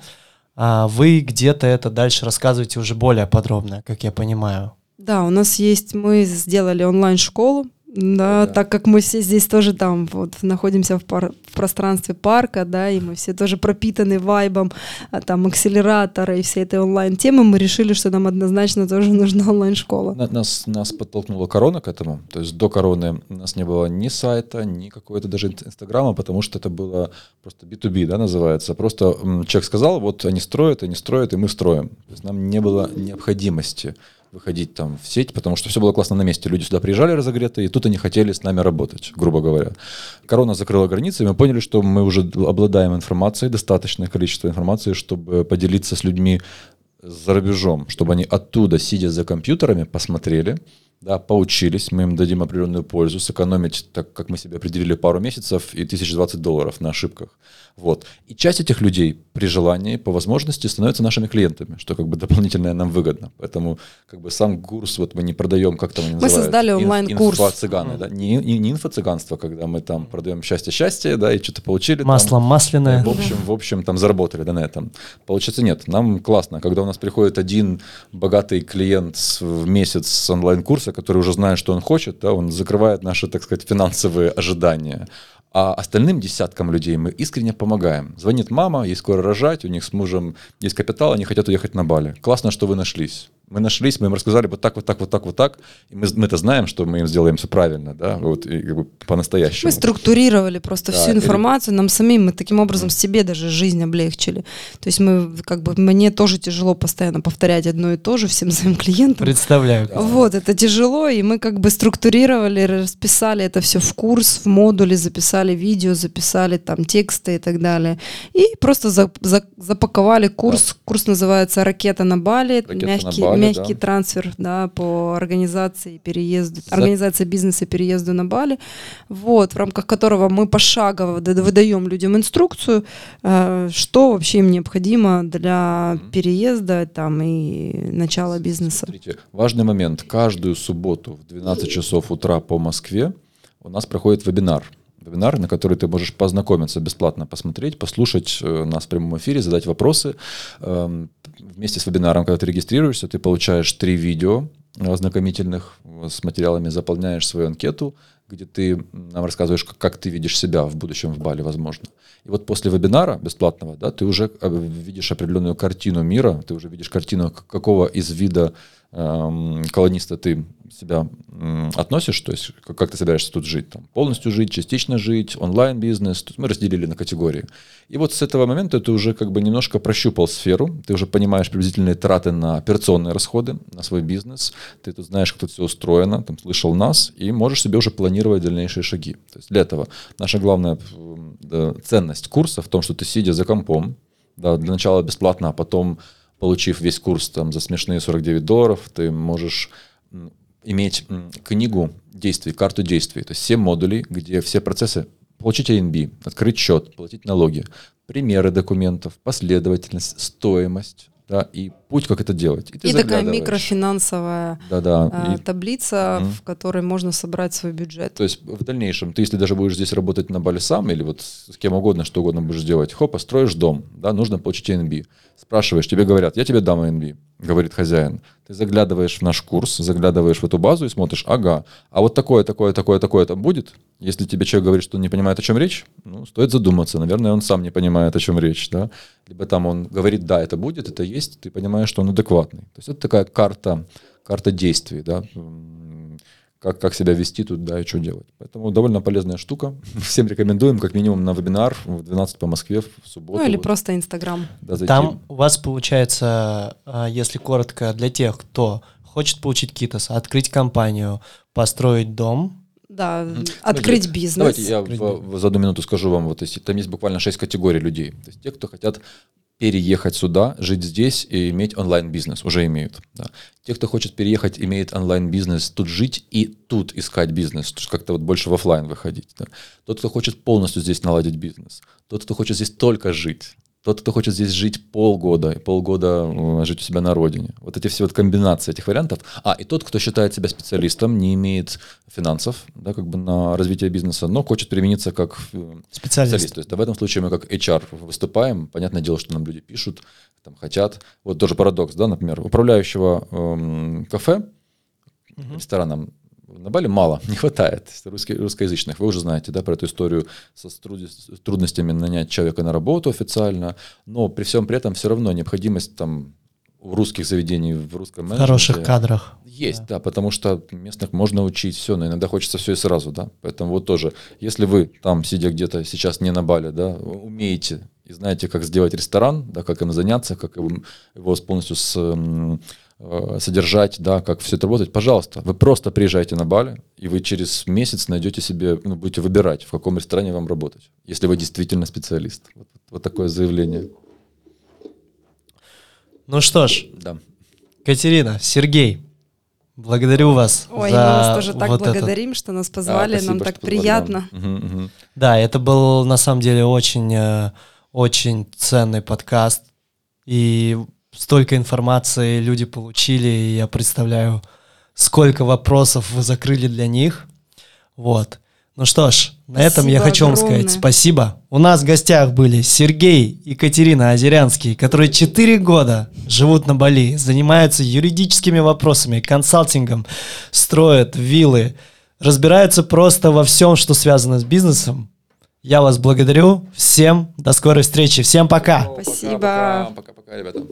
А, вы где-то это дальше рассказываете уже более подробно, как я понимаю. Да, у нас есть, мы сделали онлайн-школу, да, да, так как мы все здесь тоже там вот находимся в, пар в пространстве парка, да, и мы все тоже пропитаны вайбом а, там акселератора и всей этой онлайн-темы, мы решили, что нам однозначно тоже нужна онлайн-школа. Нас, нас подтолкнула корона к этому, то есть до короны у нас не было ни сайта, ни какой-то даже инстаграма, потому что это было просто B2B, да, называется. Просто человек сказал, вот они строят, они строят, и мы строим. То есть нам не было необходимости выходить там в сеть, потому что все было классно на месте. Люди сюда приезжали разогретые, и тут они хотели с нами работать, грубо говоря. Корона закрыла границы, и мы поняли, что мы уже обладаем информацией, достаточное количество информации, чтобы поделиться с людьми за рубежом, чтобы они оттуда, сидя за компьютерами, посмотрели, да, поучились, мы им дадим определенную пользу, сэкономить, так как мы себе определили, пару месяцев и 1020 долларов на ошибках. Вот. И часть этих людей при желании, по возможности, становятся нашими клиентами, что как бы дополнительное нам выгодно. Поэтому как бы сам курс вот мы не продаем, как там они называют. Мы создали онлайн-курс. Инфо-цыганы, да. Не, не, не инфо-цыганство, когда мы там продаем счастье-счастье, да, и что-то получили. Масло там, масляное. в общем, в общем, там заработали, да, на этом. Получается, нет, нам классно, когда у нас приходит один богатый клиент в месяц с онлайн-курса, который уже знает, что он хочет, да, он закрывает наши, так сказать, финансовые ожидания. А остальным десяткам людей мы искренне помогаем. Звонит мама, ей скоро рожать, у них с мужем есть капитал, они хотят уехать на Бали. Классно, что вы нашлись. Мы нашлись, мы им рассказали вот так, вот так, вот так, вот так. И мы, мы это знаем, что мы им сделаем все правильно, да, вот и как бы по-настоящему. Мы структурировали просто да, всю информацию, нам самим, мы таким образом себе даже жизнь облегчили. То есть мы, как бы, мне тоже тяжело постоянно повторять одно и то же всем своим клиентам. Представляю. Вот, это тяжело, и мы как бы структурировали, расписали это все в курс, в модуле, записали видео, записали там тексты и так далее. И просто за, за, запаковали курс. Да. Курс называется «Ракета на Бали», Ракета мягкий, на Бали мягкий да. трансфер да, по организации переезда, За... организации бизнеса переезду на Бали, вот, в рамках которого мы пошагово выдаем людям инструкцию, э, что вообще им необходимо для переезда там, и начала бизнеса. Смотрите, важный момент. Каждую субботу в 12 часов утра по Москве у нас проходит вебинар вебинар, на который ты можешь познакомиться бесплатно, посмотреть, послушать э, нас в прямом эфире, задать вопросы. Эм, вместе с вебинаром, когда ты регистрируешься, ты получаешь три видео ознакомительных с материалами, заполняешь свою анкету, где ты нам рассказываешь, как ты видишь себя в будущем в Бали, возможно. И вот после вебинара бесплатного, да, ты уже э, видишь определенную картину мира, ты уже видишь картину, какого из вида колониста ты себя относишь, то есть как, ты собираешься тут жить, там, полностью жить, частично жить, онлайн-бизнес, мы разделили на категории. И вот с этого момента ты уже как бы немножко прощупал сферу, ты уже понимаешь приблизительные траты на операционные расходы, на свой бизнес, ты тут знаешь, как тут все устроено, там, слышал нас, и можешь себе уже планировать дальнейшие шаги. То есть для этого наша главная да, ценность курса в том, что ты сидя за компом, да, для начала бесплатно, а потом получив весь курс там за смешные 49 долларов, ты можешь иметь книгу действий, карту действий, то есть 7 модулей, где все процессы получить ANB, открыть счет, платить налоги, примеры документов, последовательность, стоимость, да, и путь, как это делать. И, и такая микрофинансовая Да-да. Э, и... таблица, угу. в которой можно собрать свой бюджет. То есть в дальнейшем, ты если даже будешь здесь работать на Бали сам, или вот с кем угодно, что угодно будешь делать, хоп, построишь дом, да, нужно получить ANB. Спрашиваешь, тебе говорят, я тебе дам ANB, говорит хозяин. Ты заглядываешь в наш курс, заглядываешь в эту базу и смотришь, ага, а вот такое, такое, такое, такое там будет? Если тебе человек говорит, что он не понимает, о чем речь, ну, стоит задуматься. Наверное, он сам не понимает, о чем речь, да. Либо там он говорит, да, это будет, это есть, ты понимаешь, что он адекватный. То есть это такая карта, карта действий, да, как, как себя вести тут, да, и что делать. Поэтому довольно полезная штука. Всем рекомендуем, как минимум, на вебинар в 12 по Москве в субботу. Ну или вот. просто Инстаграм. Да, Там у вас получается, а, если коротко, для тех, кто хочет получить КИТОС, открыть компанию, построить дом, да, mm-hmm. открыть бизнес. Давайте я в, за одну минуту скажу вам, вот если там есть буквально шесть категорий людей. То есть те, кто хотят переехать сюда, жить здесь и иметь онлайн-бизнес, уже имеют. Да. Те, кто хочет переехать, имеет онлайн-бизнес, тут жить и тут искать бизнес, то есть как-то вот больше в офлайн выходить. Да. Тот, кто хочет полностью здесь наладить бизнес, тот, кто хочет здесь только жить, тот, кто хочет здесь жить полгода, и полгода э, жить у себя на родине. Вот эти все вот комбинации этих вариантов. А, и тот, кто считает себя специалистом, не имеет финансов, да, как бы на развитие бизнеса, но хочет примениться как э, специалист. специалист. То есть да, в этом случае мы как HR выступаем. Понятное дело, что нам люди пишут, там хотят. Вот тоже парадокс, да, например, управляющего эм, кафе, угу. рестораном на Бали мало, не хватает русский, русскоязычных. Вы уже знаете да, про эту историю со трудностями нанять человека на работу официально, но при всем при этом все равно необходимость там в русских заведений, в русском менеджменте. В хороших кадрах. Есть, да. да, потому что местных можно учить все, но иногда хочется все и сразу, да. Поэтому вот тоже, если вы там, сидя где-то сейчас не на Бали, да, умеете и знаете, как сделать ресторан, да, как им заняться, как его полностью с Э, содержать, да, как все это работает, пожалуйста, вы просто приезжайте на Бали, и вы через месяц найдете себе, ну, будете выбирать, в каком ресторане вам работать, если вы действительно специалист. Вот, вот такое заявление. Ну что ж, да. Катерина, Сергей, благодарю вас. Ой, за мы вас тоже так вот благодарим, это. что нас позвали, а, спасибо, нам так приятно. Угу, угу. Да, это был на самом деле очень, э, очень ценный подкаст. И столько информации люди получили, и я представляю, сколько вопросов вы закрыли для них. Вот. Ну что ж, на спасибо этом я хочу огромное. вам сказать спасибо. У нас в гостях были Сергей и Катерина Озерянские, которые 4 года живут на Бали, занимаются юридическими вопросами, консалтингом, строят виллы, разбираются просто во всем, что связано с бизнесом. Я вас благодарю. Всем до скорой встречи. Всем пока. Спасибо. Пока-пока, ребята.